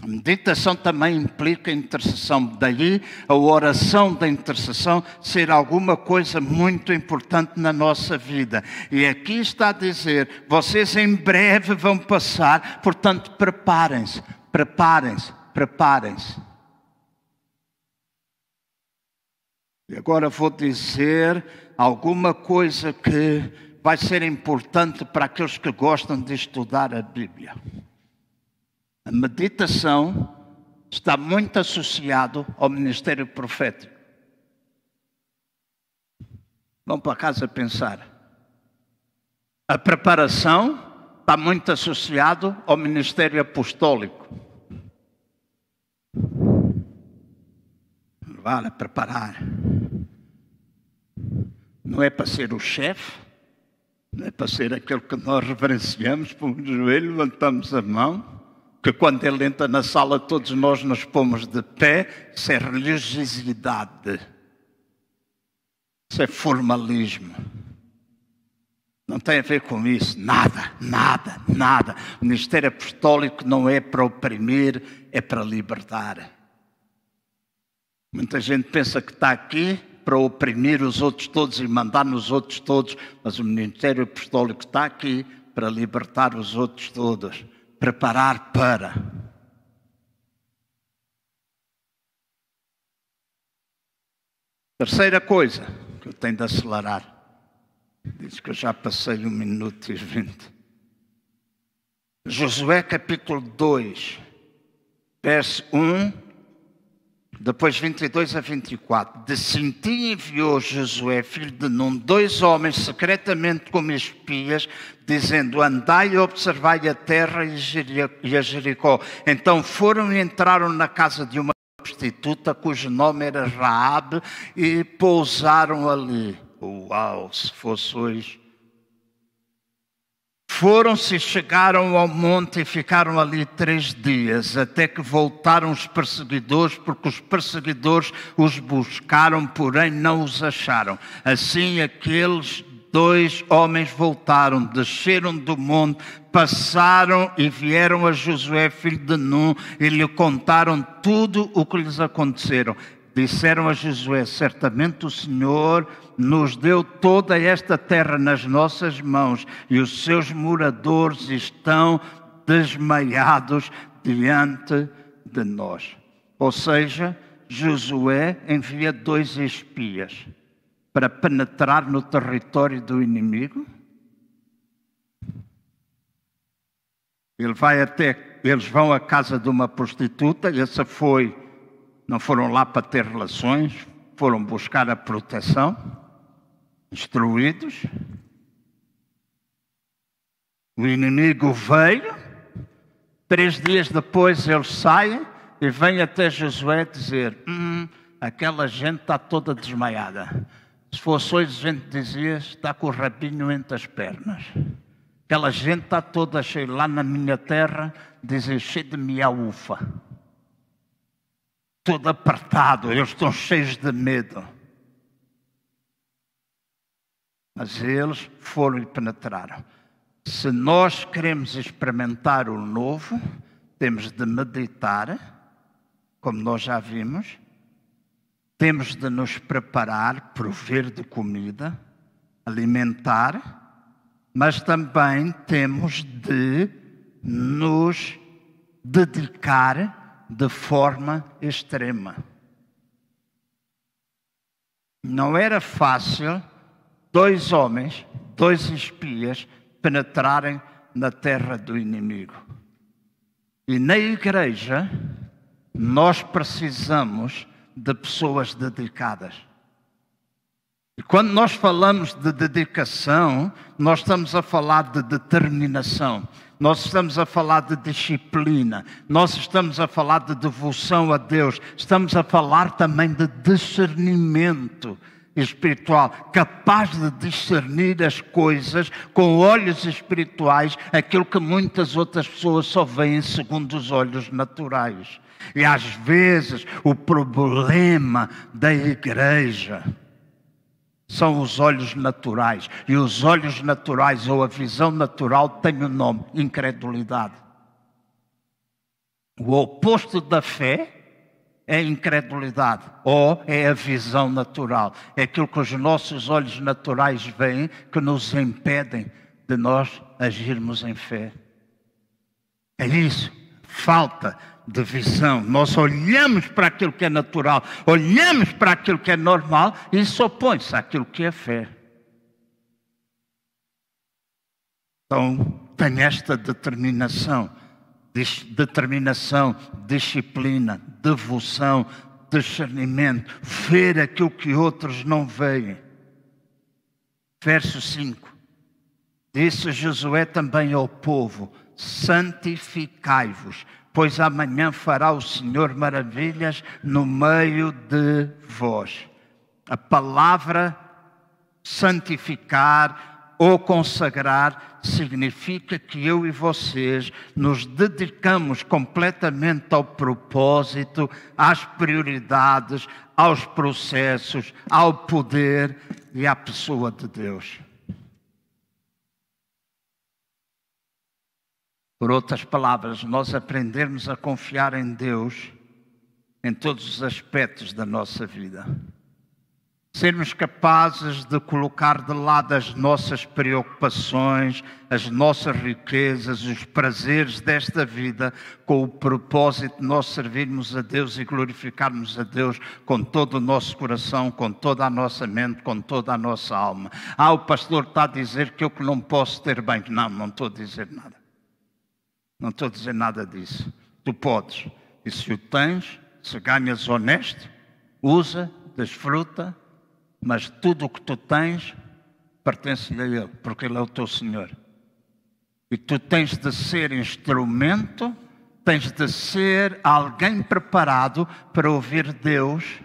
A meditação também implica intercessão, daí a oração da intercessão ser alguma coisa muito importante na nossa vida. E aqui está a dizer: vocês em breve vão passar, portanto, preparem-se, preparem-se, preparem-se. E agora vou dizer alguma coisa que vai ser importante para aqueles que gostam de estudar a Bíblia. A meditação está muito associado ao ministério profético. Vamos para casa pensar. A preparação está muito associado ao ministério apostólico. Vale preparar. Não é para ser o chefe, não é para ser aquele que nós reverenciamos, põe o joelho, levantamos a mão que quando ele entra na sala todos nós nos pomos de pé, isso é religiosidade, isso é formalismo. Não tem a ver com isso, nada, nada, nada. O ministério apostólico não é para oprimir, é para libertar. Muita gente pensa que está aqui para oprimir os outros todos e mandar nos outros todos, mas o ministério apostólico está aqui para libertar os outros todos preparar para. Terceira coisa que eu tenho de acelerar. Diz que eu já passei um minuto e vinte. Josué capítulo 2, verso 1 depois 22 a 24. De Sinti enviou Josué, filho de Nun, dois homens secretamente como espias, dizendo: Andai e observai a terra e a Jericó. Então foram e entraram na casa de uma prostituta, cujo nome era Raabe, e pousaram ali. Uau, se fosse hoje foram-se chegaram ao monte e ficaram ali três dias, até que voltaram os perseguidores, porque os perseguidores os buscaram, porém não os acharam. Assim aqueles dois homens voltaram, desceram do monte, passaram e vieram a Josué, filho de Nun, e lhe contaram tudo o que lhes aconteceram. Disseram a Josué: Certamente o Senhor nos deu toda esta terra nas nossas mãos e os seus moradores estão desmaiados diante de nós. Ou seja, Josué envia dois espias para penetrar no território do inimigo. Ele vai até, eles vão à casa de uma prostituta, essa foi, não foram lá para ter relações, foram buscar a proteção instruídos. O inimigo veio, três dias depois eles saem e vêm até Josué dizer: hum, aquela gente está toda desmaiada. Se fosse hoje, a gente dizia: está com o rabinho entre as pernas. Aquela gente está toda cheia, lá na minha terra, dizem cheio de miaufa. Todo apertado, eles estão cheios de medo. Mas eles foram e penetraram. Se nós queremos experimentar o novo, temos de meditar, como nós já vimos, temos de nos preparar, prover de comida, alimentar, mas também temos de nos dedicar de forma extrema. Não era fácil dois homens, dois espias, penetrarem na terra do inimigo. E na igreja, nós precisamos de pessoas dedicadas. E quando nós falamos de dedicação, nós estamos a falar de determinação, nós estamos a falar de disciplina, nós estamos a falar de devoção a Deus, estamos a falar também de discernimento espiritual, capaz de discernir as coisas com olhos espirituais, aquilo que muitas outras pessoas só veem segundo os olhos naturais. E às vezes o problema da igreja são os olhos naturais. E os olhos naturais ou a visão natural tem o um nome: incredulidade. O oposto da fé é a incredulidade ou é a visão natural. É aquilo que os nossos olhos naturais veem que nos impedem de nós agirmos em fé. É isso. Falta de visão. Nós olhamos para aquilo que é natural, olhamos para aquilo que é normal e isso opõe-se àquilo que é fé. Então, tem esta determinação, determinação, disciplina, devoção, discernimento, ver aquilo que outros não veem. Verso 5. Disse Josué também ao povo: santificai-vos, pois amanhã fará o Senhor maravilhas no meio de vós. A palavra santificar ou consagrar significa que eu e vocês nos dedicamos completamente ao propósito, às prioridades, aos processos, ao poder e à pessoa de Deus. Por outras palavras, nós aprendermos a confiar em Deus em todos os aspectos da nossa vida. Sermos capazes de colocar de lado as nossas preocupações, as nossas riquezas, os prazeres desta vida, com o propósito de nós servirmos a Deus e glorificarmos a Deus com todo o nosso coração, com toda a nossa mente, com toda a nossa alma. Ah, o pastor está a dizer que eu que não posso ter bem. Não, não estou a dizer nada. Não estou a dizer nada disso. Tu podes. E se o tens, se ganhas honesto, usa, desfruta, mas tudo o que tu tens pertence-lhe a Ele, porque Ele é o teu Senhor. E tu tens de ser instrumento, tens de ser alguém preparado para ouvir Deus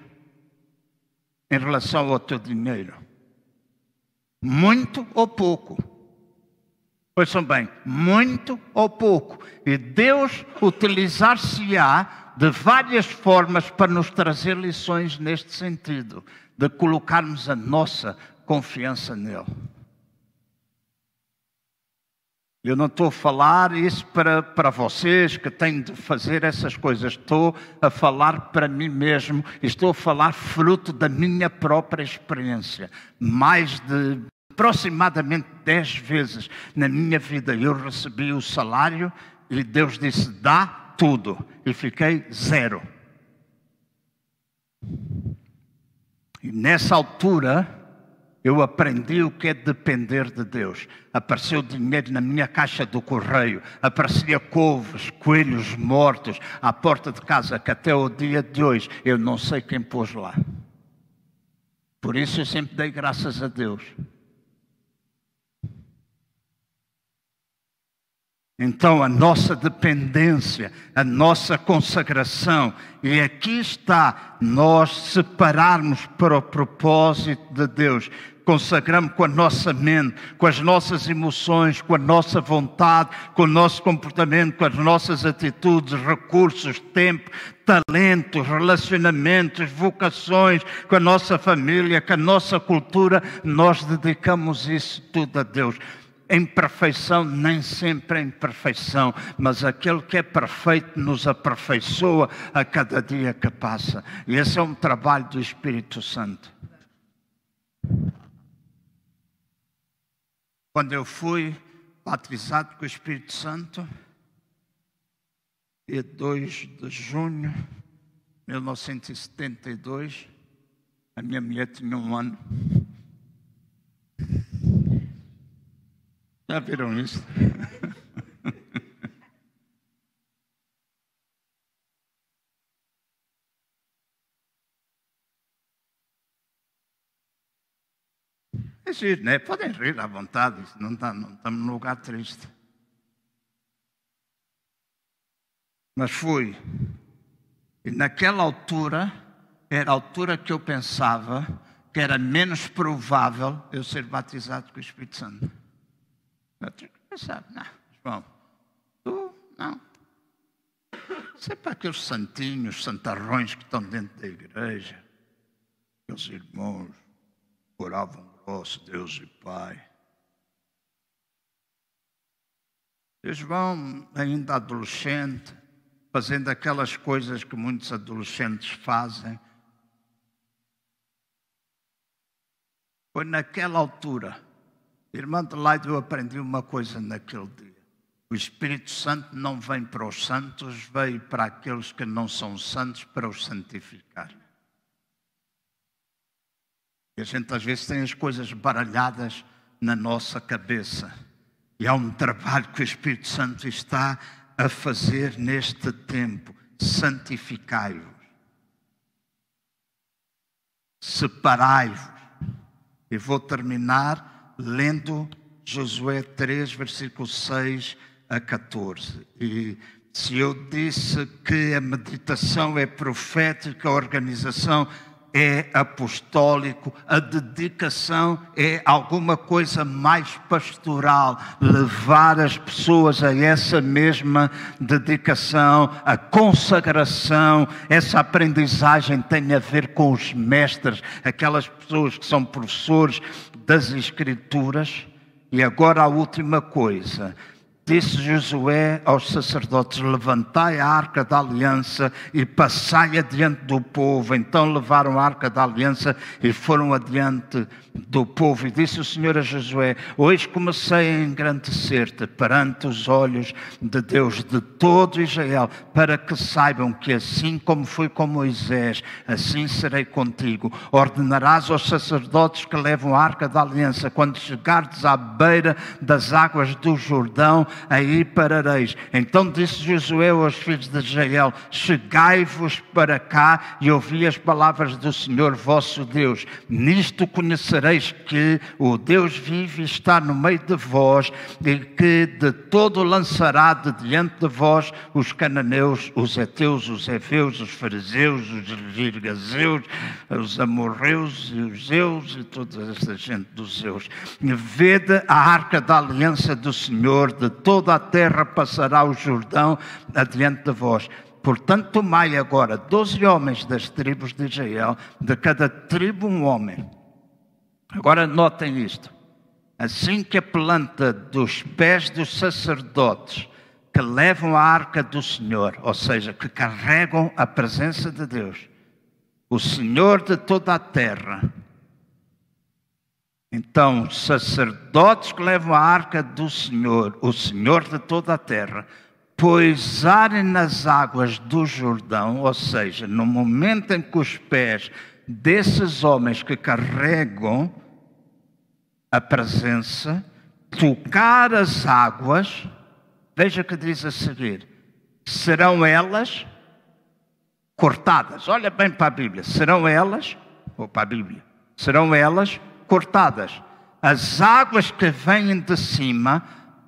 em relação ao teu dinheiro. Muito ou pouco. Ouçam bem, muito ou pouco. E Deus utilizar-se-á de várias formas para nos trazer lições neste sentido, de colocarmos a nossa confiança nele. Eu não estou a falar isso para, para vocês que têm de fazer essas coisas. Estou a falar para mim mesmo. Estou a falar fruto da minha própria experiência. Mais de aproximadamente dez vezes na minha vida eu recebi o salário e Deus disse: dá tudo. E fiquei zero. E nessa altura eu aprendi o que é depender de Deus. Apareceu dinheiro na minha caixa do correio, aparecia couves, coelhos mortos à porta de casa, que até o dia de hoje eu não sei quem pôs lá. Por isso eu sempre dei graças a Deus. Então, a nossa dependência, a nossa consagração, e aqui está nós separarmos para o propósito de Deus. Consagramos com a nossa mente, com as nossas emoções, com a nossa vontade, com o nosso comportamento, com as nossas atitudes, recursos, tempo, talentos, relacionamentos, vocações, com a nossa família, com a nossa cultura. Nós dedicamos isso tudo a Deus em perfeição, nem sempre em perfeição, mas aquele que é perfeito nos aperfeiçoa a cada dia que passa. E esse é um trabalho do Espírito Santo. Quando eu fui batizado com o Espírito Santo, dia 2 de junho de 1972, a minha mulher tinha um ano. Já viram isso? É giro, né? Podem rir à vontade, não, tá, não estamos num lugar triste. Mas fui. E naquela altura, era a altura que eu pensava que era menos provável eu ser batizado com o Espírito Santo. Outro pensava, não, João, tu não. Isso é para aqueles santinhos, santarrões que estão dentro da igreja. Aqueles irmãos oravam grosso, Deus e Pai. E João, ainda adolescente, fazendo aquelas coisas que muitos adolescentes fazem. Foi naquela altura, irmã de Leide, eu aprendi uma coisa naquele dia. O Espírito Santo não vem para os santos, veio para aqueles que não são santos para os santificar. E a gente às vezes tem as coisas baralhadas na nossa cabeça. E há um trabalho que o Espírito Santo está a fazer neste tempo. Santificai-vos. Separai-vos. E vou terminar lendo Josué 3, versículo 6 a 14. E se eu disse que a meditação é profética, a organização é apostólico, a dedicação é alguma coisa mais pastoral, levar as pessoas a essa mesma dedicação, a consagração, essa aprendizagem tem a ver com os mestres, aquelas pessoas que são professores das Escrituras. E agora a última coisa, Disse Josué aos sacerdotes: Levantai a arca da aliança e passai adiante do povo. Então levaram a arca da aliança e foram adiante do povo. E disse o Senhor a Josué: Hoje comecei a engrandecer-te perante os olhos de Deus, de todo Israel, para que saibam que assim como fui com Moisés, assim serei contigo. Ordenarás aos sacerdotes que levam a arca da aliança, quando chegardes à beira das águas do Jordão, aí parareis. Então disse Josué aos filhos de Israel: Chegai-vos para cá e ouvi as palavras do Senhor vosso Deus. Nisto conhecereis que o Deus vive está no meio de vós e que de todo lançará de diante de vós os cananeus, os heteus, os efeus, os fariseus, os girgazeus, os amorreus e os zeus e toda esta gente dos zeus. Vede a arca da aliança do Senhor, de toda a terra passará o Jordão adiante de vós. Portanto, tomai agora doze homens das tribos de Israel, de cada tribo um homem Agora notem isto. Assim que a planta dos pés dos sacerdotes que levam a arca do Senhor, ou seja, que carregam a presença de Deus, o Senhor de toda a terra. Então, sacerdotes que levam a arca do Senhor, o Senhor de toda a terra, poisarem nas águas do Jordão, ou seja, no momento em que os pés desses homens que carregam a presença, tocar as águas, veja que diz a seguir: serão elas cortadas. Olha bem para a Bíblia: serão elas, ou para a Bíblia, serão elas cortadas. As águas que vêm de cima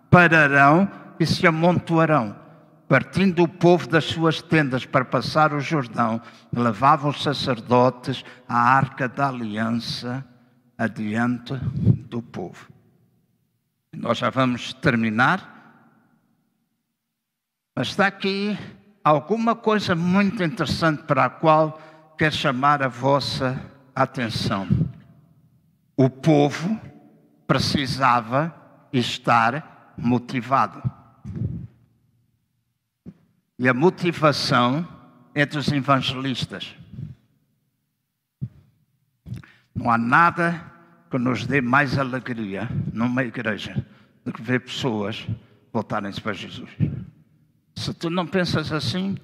pararão e se amontoarão. Partindo o povo das suas tendas para passar o Jordão, levavam os sacerdotes a arca da aliança adiante do povo. Nós já vamos terminar, mas está aqui alguma coisa muito interessante para a qual quero chamar a vossa atenção. O povo precisava estar motivado. E a motivação é dos evangelistas. Não há nada que nos dê mais alegria numa igreja do que ver pessoas voltarem-se para Jesus. Se tu não pensas assim,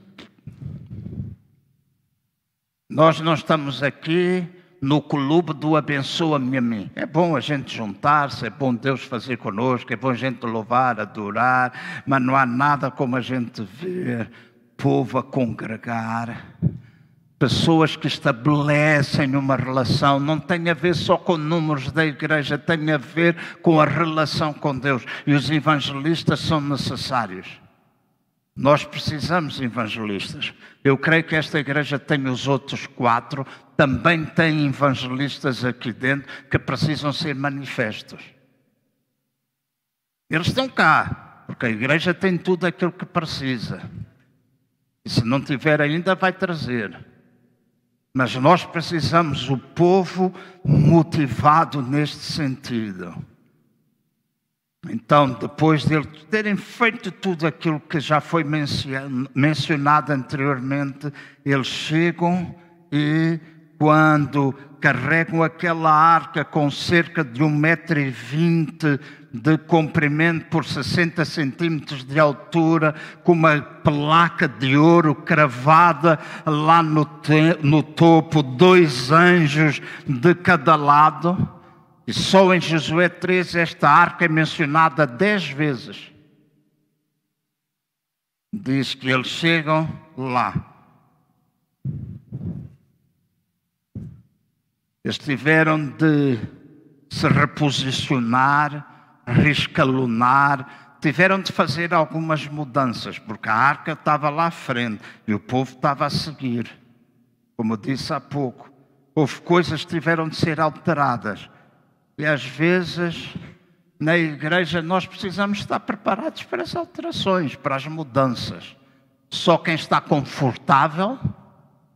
nós não estamos aqui no clube do abençoa-me a mim. É bom a gente juntar-se, é bom Deus fazer conosco, é bom a gente louvar, adorar, mas não há nada como a gente ver povo a congregar pessoas que estabelecem uma relação, não tem a ver só com números da igreja, tem a ver com a relação com Deus. E os evangelistas são necessários. Nós precisamos de evangelistas. Eu creio que esta igreja tem os outros quatro, também tem evangelistas aqui dentro que precisam ser manifestos. Eles estão cá, porque a igreja tem tudo aquilo que precisa. E se não tiver ainda, vai trazer. Mas nós precisamos o povo motivado neste sentido. Então, depois de terem feito tudo aquilo que já foi mencionado anteriormente, eles chegam e, quando carregam aquela arca com cerca de um metro e vinte de comprimento por 60 centímetros de altura, com uma placa de ouro cravada lá no, no topo, dois anjos de cada lado, e só em Josué 13 esta arca é mencionada dez vezes. Diz que eles chegam lá. Eles tiveram de se reposicionar, rescalonar, tiveram de fazer algumas mudanças, porque a arca estava lá à frente e o povo estava a seguir. Como disse há pouco, houve coisas que tiveram de ser alteradas. E às vezes, na igreja, nós precisamos estar preparados para as alterações, para as mudanças. Só quem está confortável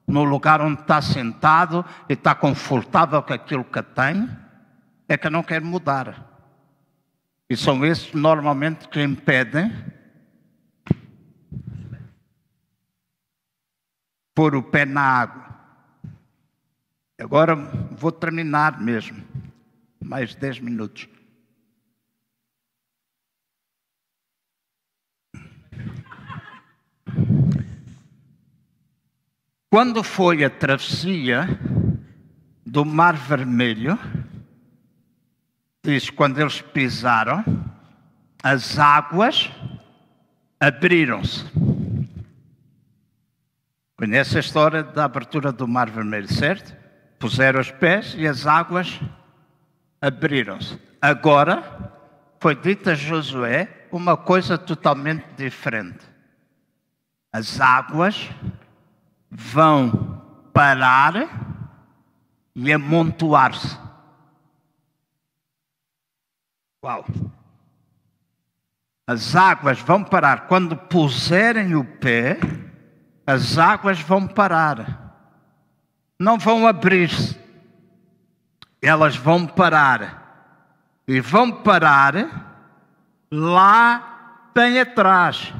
no lugar onde está sentado e está confortável com aquilo que tem, é que não quer mudar. E são esses normalmente que impedem pôr o pé na água. Agora vou terminar mesmo mais 10 minutos. Quando foi a travessia do Mar Vermelho, diz quando eles pisaram, as águas abriram-se. Conhece a história da abertura do Mar Vermelho, certo? Puseram os pés e as águas abriram-se. Agora, foi dito a Josué uma coisa totalmente diferente. As águas vão parar e amontoar-se. Uau! As águas vão parar. Quando puserem o pé, as águas vão parar. Não vão abrir-se elas vão parar. E vão parar lá bem atrás.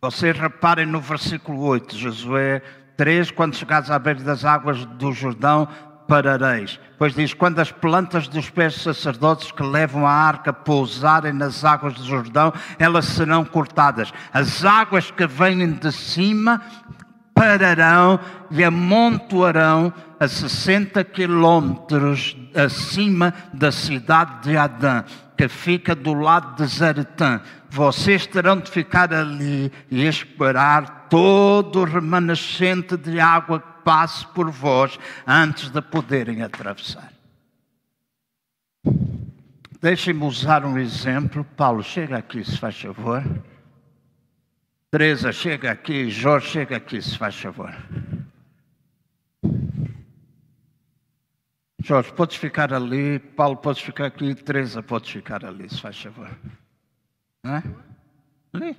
Vocês reparem no versículo 8, Josué 3, quando chegares à beira das águas do Jordão, parareis. Pois diz: quando as plantas dos pés dos sacerdotes que levam a arca pousarem nas águas do Jordão, elas serão cortadas. As águas que vêm de cima pararão e amontoarão a 60 quilômetros acima da cidade de Adã, que fica do lado de Zaretã. Vocês terão de ficar ali e esperar todo o remanescente de água que passe por vós antes de poderem atravessar. Deixem-me usar um exemplo. Paulo, chega aqui, se faz favor. Teresa, chega aqui. Jorge, chega aqui, se faz favor. Jorge, podes ficar ali. Paulo, podes ficar aqui. Teresa, podes ficar ali, se faz favor. É? Ali.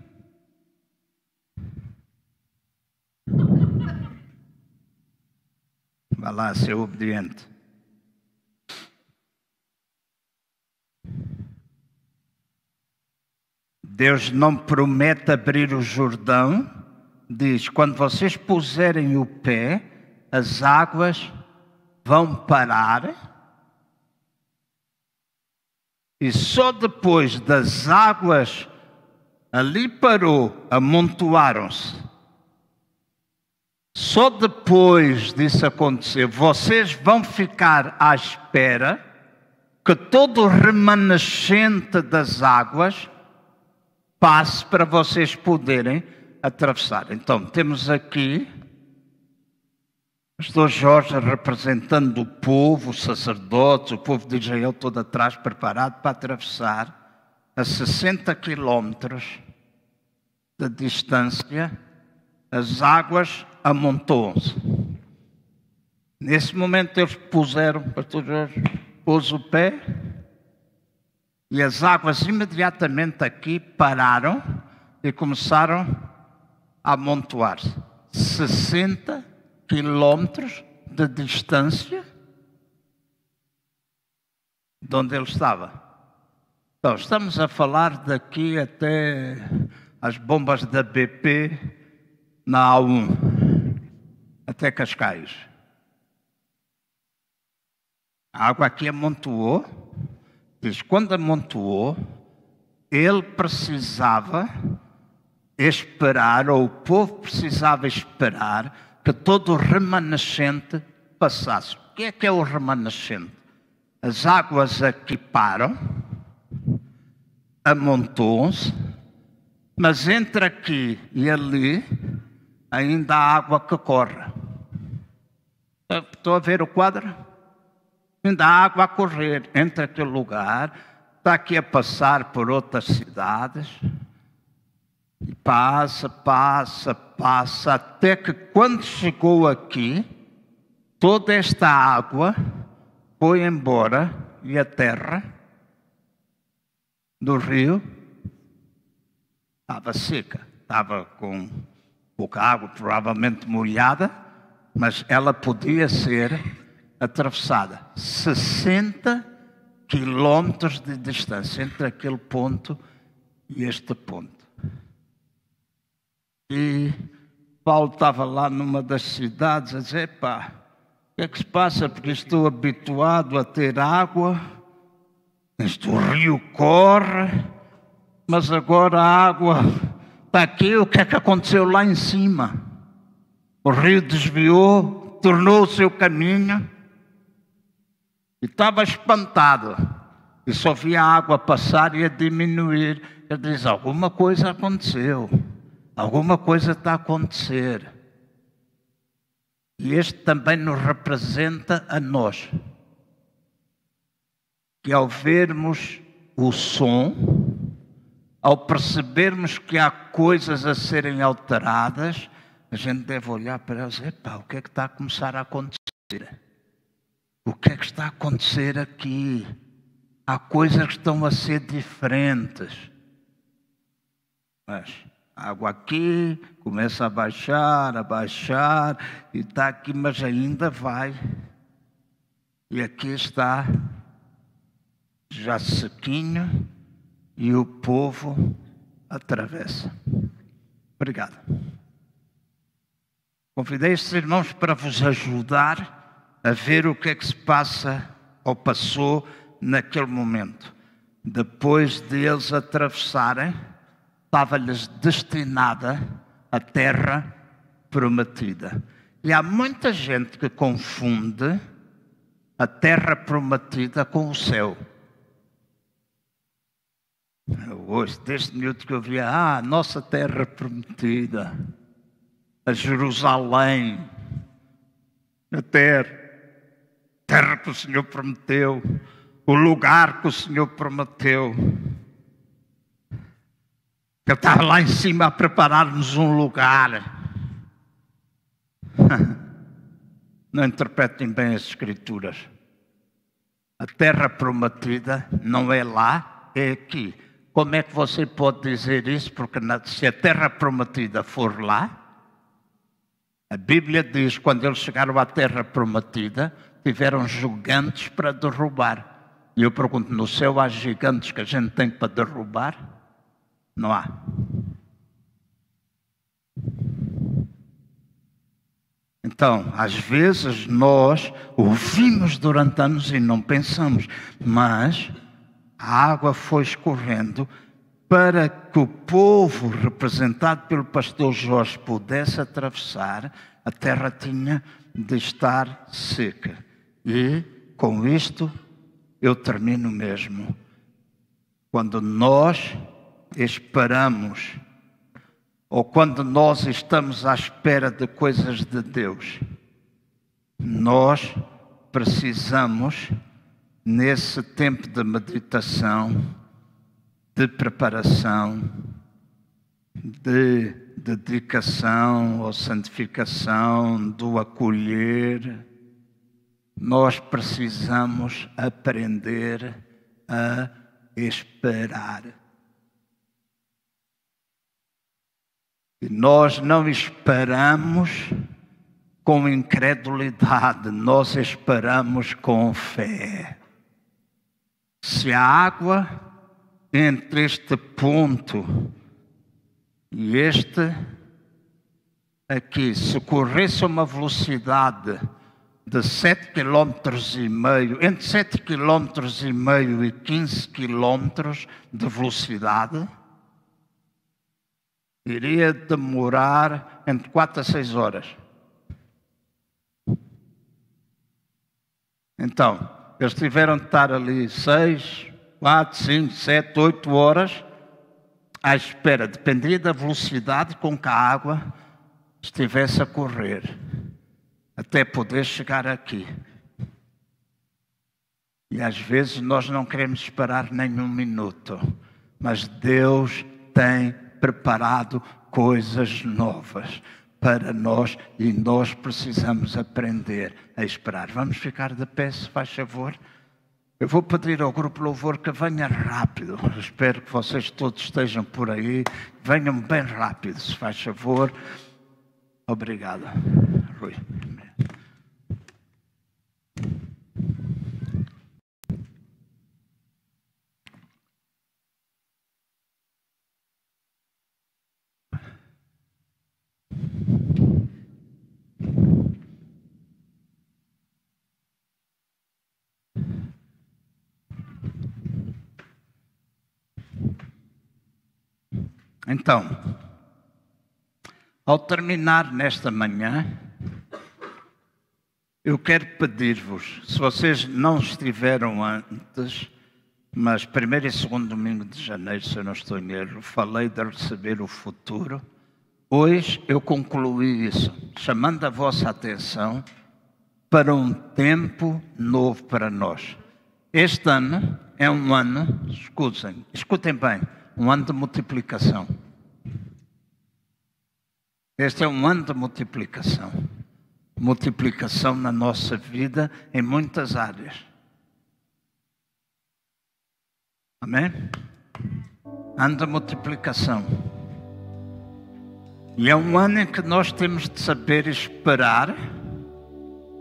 Vai lá, ser obediente. Deus não promete abrir o Jordão, diz: quando vocês puserem o pé, as águas vão parar, e só depois das águas ali parou, amontoaram-se. Só depois disso acontecer, vocês vão ficar à espera que todo o remanescente das águas passe para vocês poderem atravessar. Então, temos aqui pastor Jorge representando o povo, os sacerdotes, o povo de Israel todo atrás, preparado para atravessar a 60 quilômetros de distância, as águas amontoam-se. Nesse momento eles puseram, pastor Jorge pôs o pé e as águas imediatamente aqui pararam e começaram a amontoar-se. 60 quilômetros de distância. de onde ele estava. Então, estamos a falar daqui até as bombas da BP na A1, até Cascais. A água aqui amontoou, diz, quando amontoou, ele precisava esperar, ou o povo precisava esperar, que todo remanescente passasse. O que é que é o remanescente? As águas aqui param, amontoam-se, mas entre aqui e ali ainda há água que corre. Estou a ver o quadro? Ainda há água a correr entre aquele lugar, está aqui a passar por outras cidades. E passa, passa, passa, até que quando chegou aqui, toda esta água foi embora e a terra do rio estava seca, estava com pouca água, provavelmente molhada, mas ela podia ser atravessada. 60 quilômetros de distância entre aquele ponto e este ponto. E Paulo estava lá numa das cidades a dizer: pá, o que é que se passa? Porque estou habituado a ter água, este rio corre, mas agora a água está aqui. O que é que aconteceu lá em cima? O rio desviou, tornou o seu caminho e estava espantado. E só via a água passar e a diminuir. Ele diz: alguma coisa aconteceu. Alguma coisa está a acontecer. E este também nos representa a nós. Que ao vermos o som, ao percebermos que há coisas a serem alteradas, a gente deve olhar para elas e dizer: pá, o que é que está a começar a acontecer? O que é que está a acontecer aqui? Há coisas que estão a ser diferentes. Mas água aqui começa a baixar, a baixar, e está aqui, mas ainda vai. E aqui está já sequinho, e o povo atravessa. Obrigado. Convidei estes irmãos para vos ajudar a ver o que é que se passa ou passou naquele momento. Depois de eles atravessarem, estava-lhes destinada a terra prometida. E há muita gente que confunde a terra prometida com o céu. Hoje, desde minuto que eu via, ah, nossa terra prometida, a Jerusalém, a terra, terra que o Senhor prometeu, o lugar que o Senhor prometeu. Ele estava lá em cima a preparar-nos um lugar. Não interpretem bem as Escrituras. A terra prometida não é lá, é aqui. Como é que você pode dizer isso? Porque se a terra prometida for lá, a Bíblia diz: quando eles chegaram à terra prometida, tiveram gigantes para derrubar. E eu pergunto: no céu há gigantes que a gente tem para derrubar? Não há. Então, às vezes nós ouvimos durante anos e não pensamos, mas a água foi escorrendo para que o povo, representado pelo pastor Jorge, pudesse atravessar, a terra tinha de estar seca. E com isto eu termino mesmo. Quando nós esperamos, ou quando nós estamos à espera de coisas de Deus, nós precisamos, nesse tempo de meditação, de preparação, de dedicação ou santificação, do acolher, nós precisamos aprender a esperar. E nós não esperamos com incredulidade, nós esperamos com fé. Se a água entre este ponto e este aqui, se corresse a uma velocidade de 7 km e meio, entre 7 km e meio e 15 km de velocidade, iria demorar entre 4 a 6 horas. Então, eles tiveram de estar ali 6, 4, 5, 7, 8 horas à espera, dependia da velocidade com que a água estivesse a correr, até poder chegar aqui. E às vezes nós não queremos esperar nem um minuto, mas Deus tem preparado coisas novas para nós e nós precisamos aprender a esperar. Vamos ficar de pé, se faz favor. Eu vou pedir ao grupo Louvor que venha rápido. espero que vocês todos estejam por aí. Venham bem rápido, se faz favor. Obrigado, Rui. Então, ao terminar nesta manhã, eu quero pedir-vos, se vocês não estiveram antes, mas primeiro e segundo domingo de janeiro, se eu não estou em erro, falei de receber o futuro. Hoje eu concluí isso, chamando a vossa atenção para um tempo novo para nós. Este ano é um ano, escutem, escutem bem, um ano de multiplicação. Este é um ano de multiplicação. Multiplicação na nossa vida em muitas áreas. Amém? Ano de multiplicação. E é um ano em que nós temos de saber esperar,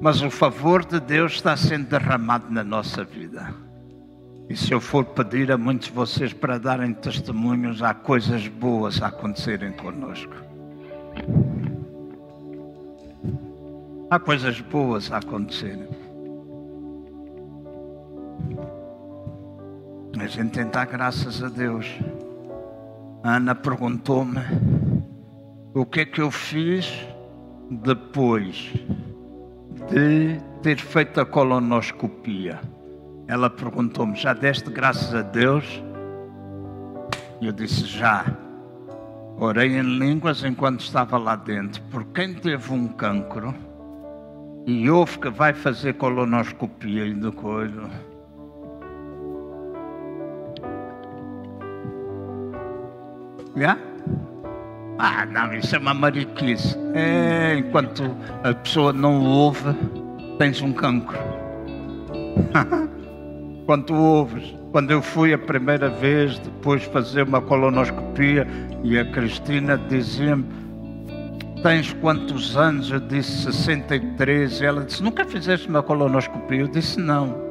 mas o favor de Deus está sendo derramado na nossa vida. E se eu for pedir a muitos de vocês para darem testemunhos, há coisas boas a acontecerem conosco. Há coisas boas a acontecerem. A gente tem que dar graças a Deus. A Ana perguntou-me o que é que eu fiz depois de ter feito a colonoscopia. Ela perguntou-me: Já deste graças a Deus? Eu disse: Já. Orei em línguas enquanto estava lá dentro. Por quem teve um cancro e houve que vai fazer colonoscopia e do coisa. Yeah? Ah, não, isso é uma mariquice. É, enquanto a pessoa não ouve, tens um cancro. Quando ouves, quando eu fui a primeira vez, depois fazer uma colonoscopia, e a Cristina dizia-me: Tens quantos anos? Eu disse 63. Ela disse: Nunca fizeste uma colonoscopia? Eu disse: Não.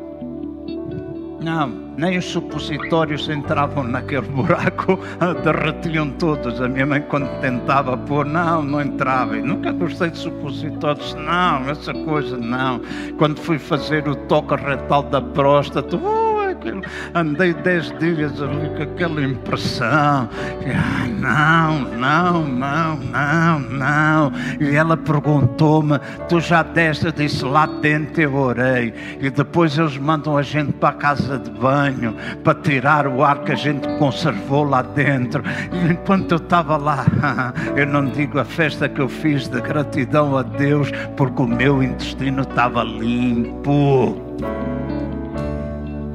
Não, nem os supositórios entravam naquele buraco, derretiam todos. A minha mãe, quando tentava pôr, não, não entrava. Eu nunca gostei de supositórios, não, essa coisa não. Quando fui fazer o toque retal da próstata, uh, aquilo. Andei dez dias ali com aquela impressão. Ah, não, não, não, não, não. E ela perguntou-me: Tu já deste? Eu disse: Lá dentro eu orei. E depois eles mandam a gente para a casa de banho para tirar o ar que a gente conservou lá dentro. E enquanto eu estava lá, eu não digo a festa que eu fiz de gratidão a Deus, porque o meu intestino estava limpo.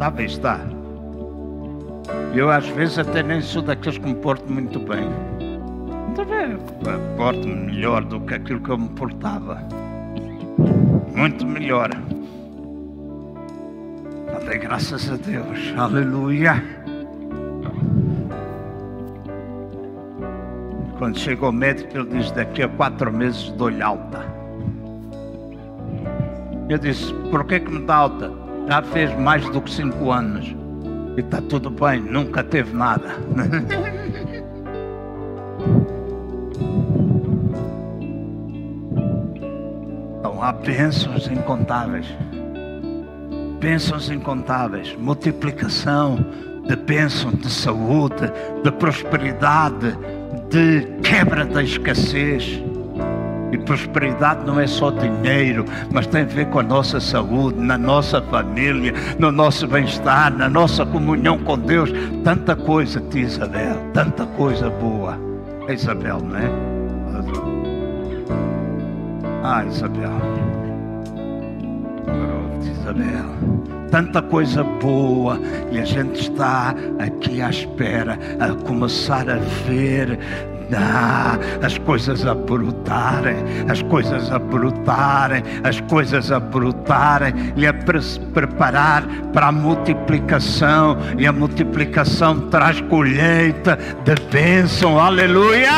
Bem, está. Eu às vezes até nem sou daqueles que me porto muito bem. Está bem, porto-me melhor do que aquilo que eu me portava. Muito melhor. Dei graças a Deus. Aleluia. Quando chega o médico, ele diz: daqui a quatro meses dou-lhe alta. Eu disse: por que, que me dá alta? Já fez mais do que cinco anos. E está tudo bem, nunca teve nada. Então há bênçãos incontáveis. Bênçãos incontáveis. Multiplicação de bênção, de saúde, de prosperidade, de quebra da escassez. E prosperidade não é só dinheiro, mas tem a ver com a nossa saúde, na nossa família, no nosso bem-estar, na nossa comunhão com Deus. Tanta coisa, tia Isabel, tanta coisa boa. É Isabel, não é? Ah, Isabel. Isabel tanta coisa boa e a gente está aqui à espera a começar a ver ah, as coisas a brotarem, as coisas a brotarem, as coisas a brotarem e a pre preparar para a multiplicação. E a multiplicação traz colheita de bênção, aleluia!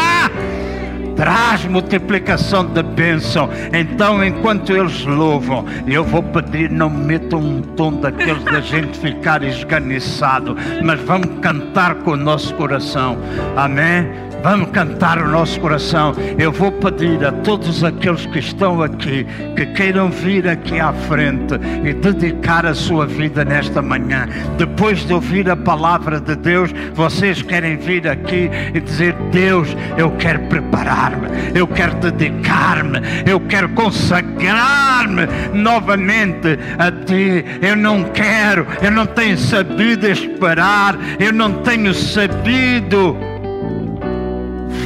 traz multiplicação de bênção. Então, enquanto eles louvam, eu vou pedir, não metam um tom daqueles da gente ficar esganiçado, mas vamos cantar com o nosso coração. Amém? Vamos cantar o nosso coração. Eu vou pedir a todos aqueles que estão aqui, que queiram vir aqui à frente e dedicar a sua vida nesta manhã. Depois de ouvir a palavra de Deus, vocês querem vir aqui e dizer: Deus, eu quero preparar-me, eu quero dedicar-me, eu quero consagrar-me novamente a Ti. Eu não quero, eu não tenho sabido esperar, eu não tenho sabido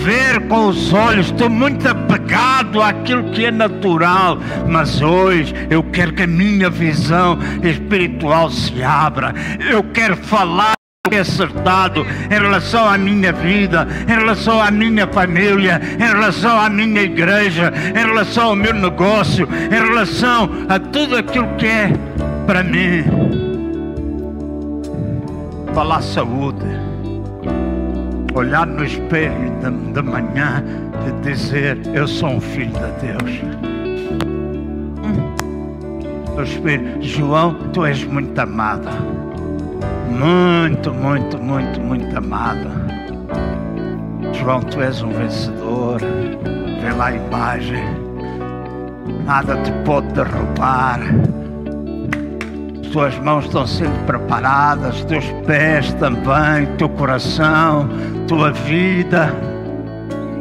ver com os olhos, estou muito apegado àquilo que é natural, mas hoje eu quero que a minha visão espiritual se abra. Eu quero falar é acertado em relação à minha vida, em relação à minha família, em relação à minha igreja, em relação ao meu negócio, em relação a tudo aquilo que é para mim. Falar saúde olhar no espelho de manhã e dizer: Eu sou um filho de Deus. O espelho, João, tu és muito amado. Muito, muito, muito, muito amado. João, tu és um vencedor. Vê lá a imagem. Nada te pode derrubar tuas mãos estão sempre preparadas, teus pés também, teu coração, tua vida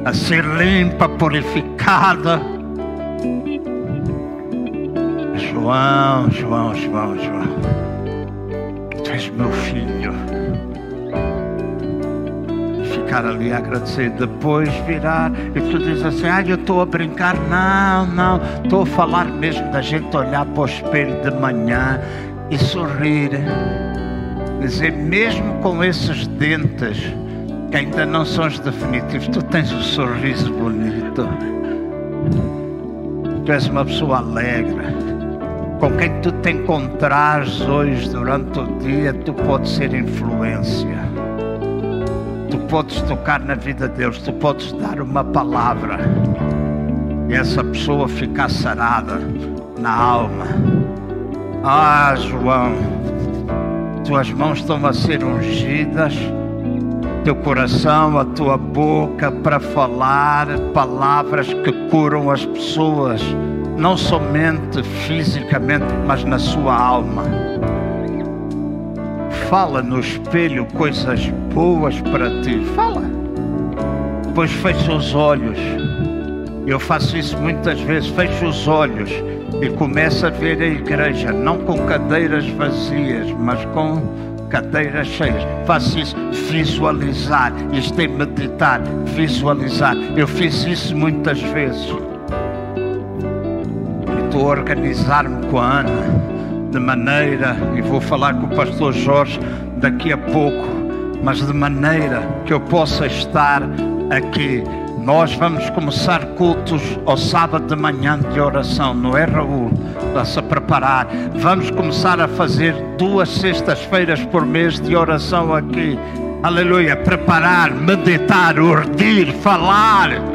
a ser limpa, purificada. João, João, João, João, tu és meu filho. Ficar ali a agradecer, depois virar e tu dizes assim: Ah, eu estou a brincar. Não, não, estou a falar mesmo da gente olhar para o espelho de manhã e sorrir. Dizer, mesmo com esses dentes que ainda não são os definitivos, tu tens um sorriso bonito. Tu és uma pessoa alegre. Com quem tu te encontrares hoje durante o dia, tu podes ser influência. Tu podes tocar na vida de Deus, tu podes dar uma palavra e essa pessoa ficar sarada na alma ah, João, tuas mãos estão a ser ungidas, teu coração, a tua boca para falar palavras que curam as pessoas, não somente fisicamente, mas na sua alma. Fala no espelho coisas boas para ti. Fala. Pois fecha os olhos. Eu faço isso muitas vezes. Fecho os olhos e começa a ver a igreja não com cadeiras vazias, mas com cadeiras cheias. Faça isso, visualizar. Isto é meditar, visualizar. Eu fiz isso muitas vezes. Estou a organizar-me com a Ana de maneira, e vou falar com o pastor Jorge daqui a pouco, mas de maneira que eu possa estar aqui nós vamos começar cultos ao sábado de manhã de oração, não é, Raul? Está-se a preparar. Vamos começar a fazer duas sextas-feiras por mês de oração aqui. Aleluia. Preparar, meditar, urdir, falar.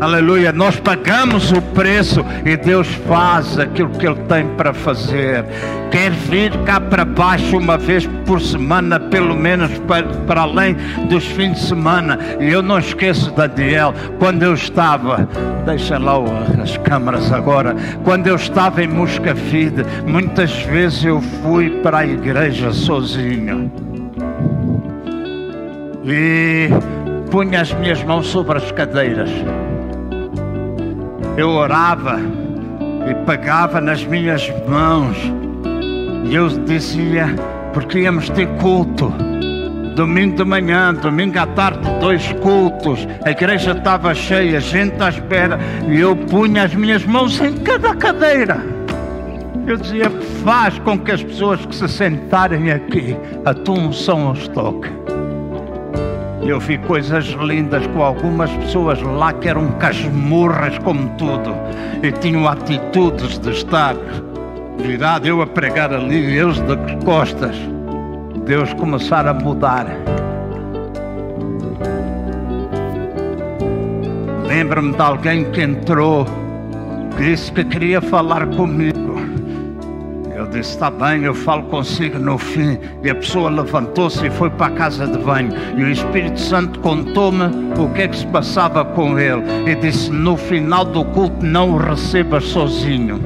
Aleluia, nós pagamos o preço e Deus faz aquilo que Ele tem para fazer. Quer vir cá para baixo uma vez por semana, pelo menos para, para além dos fins de semana. E eu não esqueço, Daniel, quando eu estava, deixa lá as câmaras agora, quando eu estava em Moscavide, muitas vezes eu fui para a igreja sozinho. E punha as minhas mãos sobre as cadeiras eu orava e pegava nas minhas mãos e eu dizia, porque íamos ter culto. Domingo de manhã, domingo à tarde, dois cultos. A igreja estava cheia, gente à espera. E eu punha as minhas mãos em cada cadeira. Eu dizia, faz com que as pessoas que se sentarem aqui, a tua unção os toque. Eu vi coisas lindas com algumas pessoas lá que eram casmurras como tudo e tinham atitudes de estar virado, eu a pregar ali, eles de costas. Deus começar a mudar. Lembro-me de alguém que entrou, disse que queria falar comigo disse: Está bem, eu falo consigo no fim. E a pessoa levantou-se e foi para a casa de banho. E o Espírito Santo contou-me o que é que se passava com ele. E disse: No final do culto, não o recebas sozinho.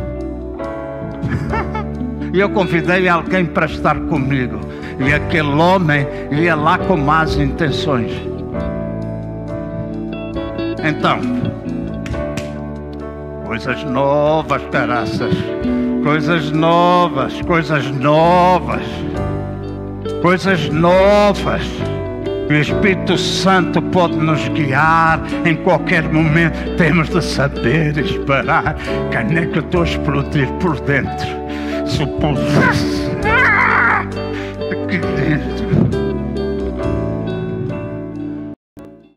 e eu convidei alguém para estar comigo. E aquele homem ia lá com más intenções. Então, coisas novas, caraças coisas novas, coisas novas, coisas novas. O Espírito Santo pode nos guiar em qualquer momento. Temos de saber esperar. Caneca, eu estou a explodir por dentro. Se pulsasse. Que